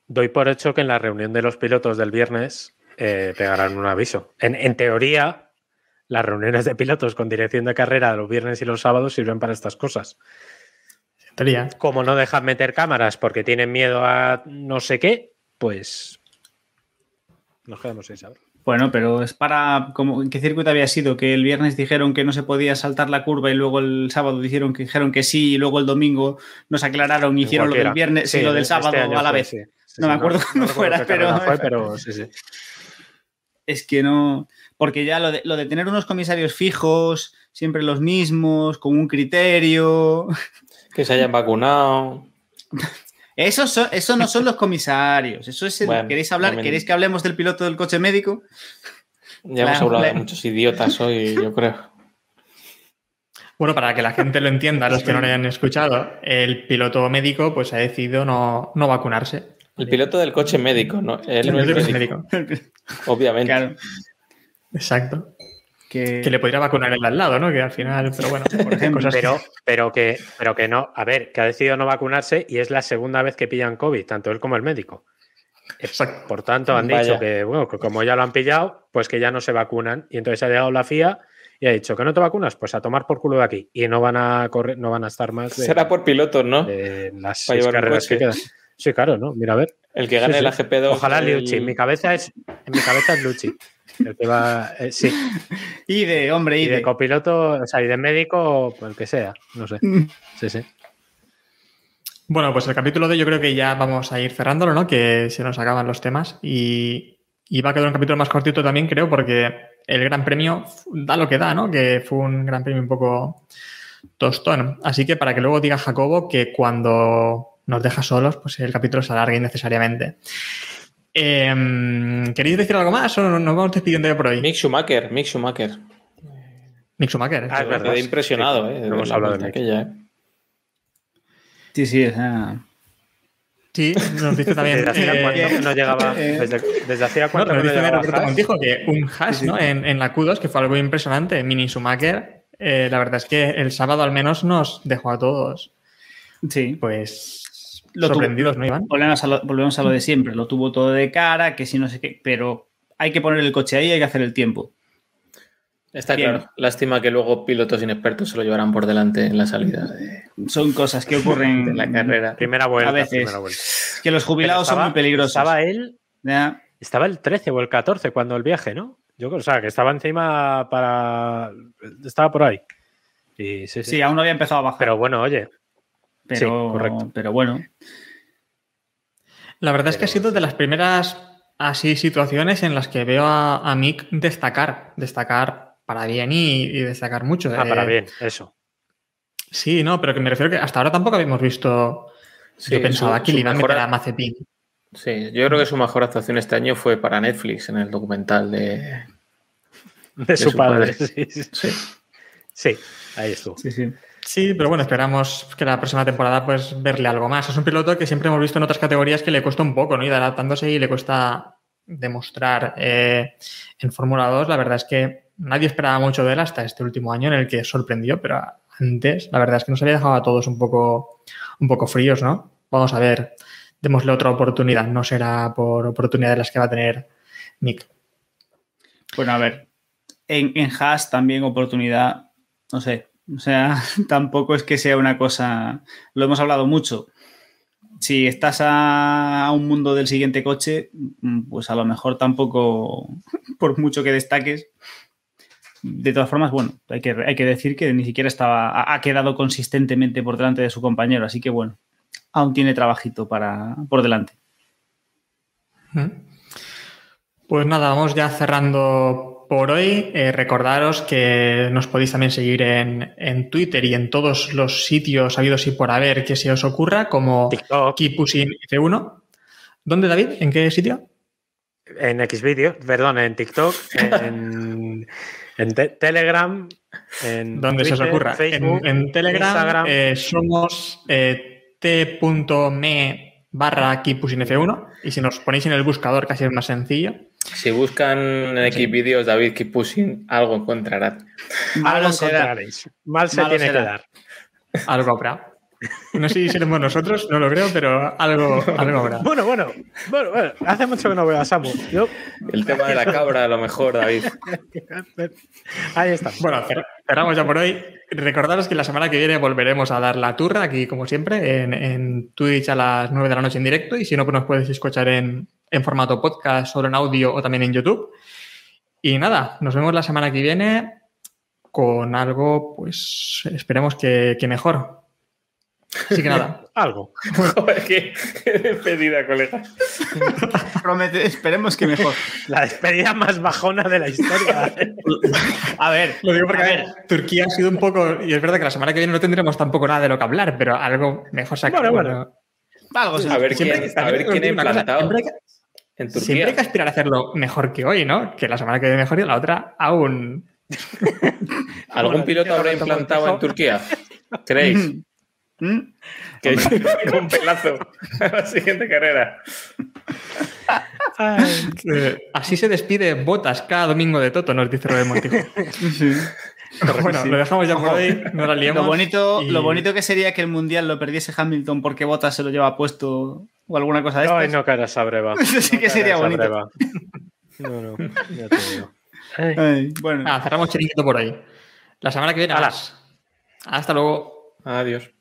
Doy por hecho que en la reunión de los pilotos del viernes eh, pegarán un aviso. En, en teoría, las reuniones de pilotos con dirección de carrera los viernes y los sábados sirven para estas cosas. En teoría. Como no dejan meter cámaras porque tienen miedo a no sé qué, pues nos quedamos sin saber. Bueno, pero es para. Como, ¿En qué circuito había sido? Que el viernes dijeron que no se podía saltar la curva y luego el sábado dijeron que dijeron que sí y luego el domingo nos aclararon y hicieron lo del viernes y Sí, lo del este sábado año a la fue, vez. sí. Sí, No me acuerdo cuándo recuerdo fuera, pero- fue, pero. Es que no. Porque ya lo de, lo de tener unos comisarios fijos, siempre los mismos, con un criterio. Que se hayan vacunado. Eso, son- eso no son los comisarios. Eso es el- Bueno, ¿Queréis hablar? también- ¿Queréis que hablemos del piloto del coche médico? Ya hemos La- hablado de muchos idiotas hoy, yo creo. Bueno, para que la gente lo entienda, los que no lo hayan escuchado, el piloto médico pues ha decidido no, no vacunarse. El piloto del coche médico, ¿no? Él El no es médico, médico. obviamente. Claro. Exacto. Que, Que le podría vacunar el al lado, ¿no? Que al final, pero bueno, por ejemplo, cosas Pero, pero, que, pero que no, a ver, que ha decidido no vacunarse y es la segunda vez que pillan COVID, tanto él como el médico. Exacto. Por tanto, han Vaya. dicho que, bueno, que como ya lo han pillado, pues que ya no se vacunan. Y entonces ha llegado la FIA y ha dicho que no te vacunas, pues a tomar por culo de aquí. Y no van a correr, no van a estar más de, Será por pilotos, ¿no? de las Para seis carreras que quedan. Sí, claro, ¿no? Mira, a ver. El que gane Sí, sí. el AGP2. Ojalá el- Liucci. En mi cabeza es, en mi cabeza es Luchi. El que va, eh, sí. Y de, hombre, y, Y de de. copiloto, o sea, y de médico, pues el que sea. No sé. Sí, sí. Bueno, pues el capítulo de yo creo que ya vamos a ir cerrándolo, ¿no? Que se nos acaban los temas y, y va a quedar un capítulo más cortito también, creo, porque el Gran Premio da lo que da, ¿no? Que fue un Gran Premio un poco tostón. Así que para que luego diga Jacobo que cuando nos deja solos, pues el capítulo se alargue innecesariamente. Em, ¿Queréis decir algo más o nos vamos despidiendo ya por hoy? Mick Schumacher, Mick Schumacher. Mick Schumacher. Ah, es verdad. quedé impresionado, Sí, ¿eh? no hemos la hablado de aquella, ¿eh? Sí, sí, o sea, Sí, nos dice también. Desde hacía eh, cuánto no llegaba. Desde, desde hacía No, cuánto nos no dice llegaba Roberto Haas? Montijo que un hash ¿no? en, en la Q2, que fue algo impresionante, Mini Schumacher, eh, la verdad es que el sábado al menos nos dejó a todos, sí. pues, Lo tuvo. sorprendidos, ¿no, Iván? Volvemos a, lo, volvemos a lo de siempre. Lo tuvo todo de cara, que si no sé qué. Pero hay que poner el coche ahí y hay que hacer el tiempo. Está Bien. claro. Lástima que luego pilotos inexpertos se lo llevarán por delante en la salida de, Son cosas que ocurren de la carrera. Primera vuelta. A veces. primera vuelta. Que los jubilados estaba- son muy peligrosos. Estaba él, Ya. estaba el 13 o el 14 cuando el viaje, ¿no? Yo creo, o sea, que estaba encima para. Estaba por ahí. Y sí, sí. Sí, aún no había empezado a bajar. Pero bueno, oye, pero, sí, correcto. pero bueno. La verdad es que ha sido de las primeras así situaciones en las que veo a, a Mick destacar, destacar para bien y, y destacar mucho. ah, para Eh, bien, eso. Sí, no, pero que me refiero que hasta ahora tampoco habíamos visto. Sí, yo pensaba su- que le iban a meter a Mazepin. Sí, yo creo que su mejor actuación este año fue para Netflix en el documental de. De, su, su padre. padre. Sí, sí. Sí, ahí estuvo. Sí, sí. Sí, pero bueno, esperamos que la próxima temporada pues verle algo más. Es un piloto que siempre hemos visto en otras categorías que le cuesta un poco, ¿no? Ir adaptándose y le cuesta demostrar. Eh, en Fórmula 2, la verdad es que nadie esperaba mucho de él hasta este último año en el que sorprendió, pero antes la verdad es que nos había dejado a todos un poco, un poco fríos, ¿no? Vamos a ver, démosle otra oportunidad, no será por oportunidades las que va a tener Nick. Bueno, a ver. En, en Haas también oportunidad, no sé. O sea, tampoco es que sea una cosa. Lo hemos hablado mucho. Si estás a, un mundo del siguiente coche, mm, pues a lo mejor tampoco, por mucho que destaques. De todas formas, bueno, hay que, hay que decir que ni siquiera estaba, ha, quedado consistentemente por delante de su compañero, así que bueno, aún tiene trabajito para, por delante. Pues nada, vamos ya cerrando por hoy. Eh, recordaros que nos podéis también seguir en, en Twitter y en todos los sitios habidos y por haber que se os ocurra, como TikTok, Keep Pushing F1. ¿Dónde, David? ¿En qué sitio? en Xvideo, perdón, en TikTok, en, en te- Telegram, en Donde se os ocurra. Facebook, en, en Telegram Instagram. eh, somos eh, t.me barra Keep Pushing F1 y si nos ponéis en el buscador casi es más sencillo. Si buscan en Xvideos David Keep Pushing, algo encontrarán. Algo encontraréis. Mal se Malo tiene será. que dar. Algo habrá. No sé si seremos nosotros, no lo creo, pero algo, algo habrá. Bueno, bueno, bueno, bueno, hace mucho que no veo a Samu. Yo, El tema de la cabra, a lo mejor, David. ahí está. Bueno, cer- cerramos ya por hoy. Recordaros que la semana que viene volveremos a dar la turra aquí, como siempre, en, Twitch a las 9 de la noche en directo. Y si no, pues nos puedes escuchar en, en formato podcast, solo en audio o también en YouTube. Y nada, nos vemos la semana que viene con algo, pues esperemos que, que mejor. Así que nada, Algo. Joder, qué, qué despedida, colega. Promete- esperemos que mejor. La despedida más bajona de la historia. A ver, lo digo porque a ver, Turquía ha sido un poco, y es verdad que la semana que viene no tendremos tampoco nada de lo que hablar, pero algo mejor sacar. Bueno, bueno. algo se A ver Siempre- quién, a ver quién cosa, implantado siempre hay que- en Siempre hay que Turquía. aspirar a hacerlo mejor que hoy, ¿no? Que la semana que viene mejor y la otra aún. ¿Algún piloto habrá implantado en. Turquía? ¿Creéis? ¿Mm? Que un pelazo a la siguiente carrera. Así se despide Botas cada domingo de Toto, nos dice Robert Montijo. Sí. bueno, lo dejamos ya por hoy, no la liemos. Lo bonito, y- lo bonito que sería que el mundial lo perdiese Hamilton porque Bottas se lo lleva puesto o alguna cosa de Ay, estas. no caerás a breva. Eso sí No que sería bonito. breva. No, no, ya te digo. Ay. Ay, bueno. Cerramos chiringuito por hoí. La semana que viene Hala. más. Hasta luego. Adiós.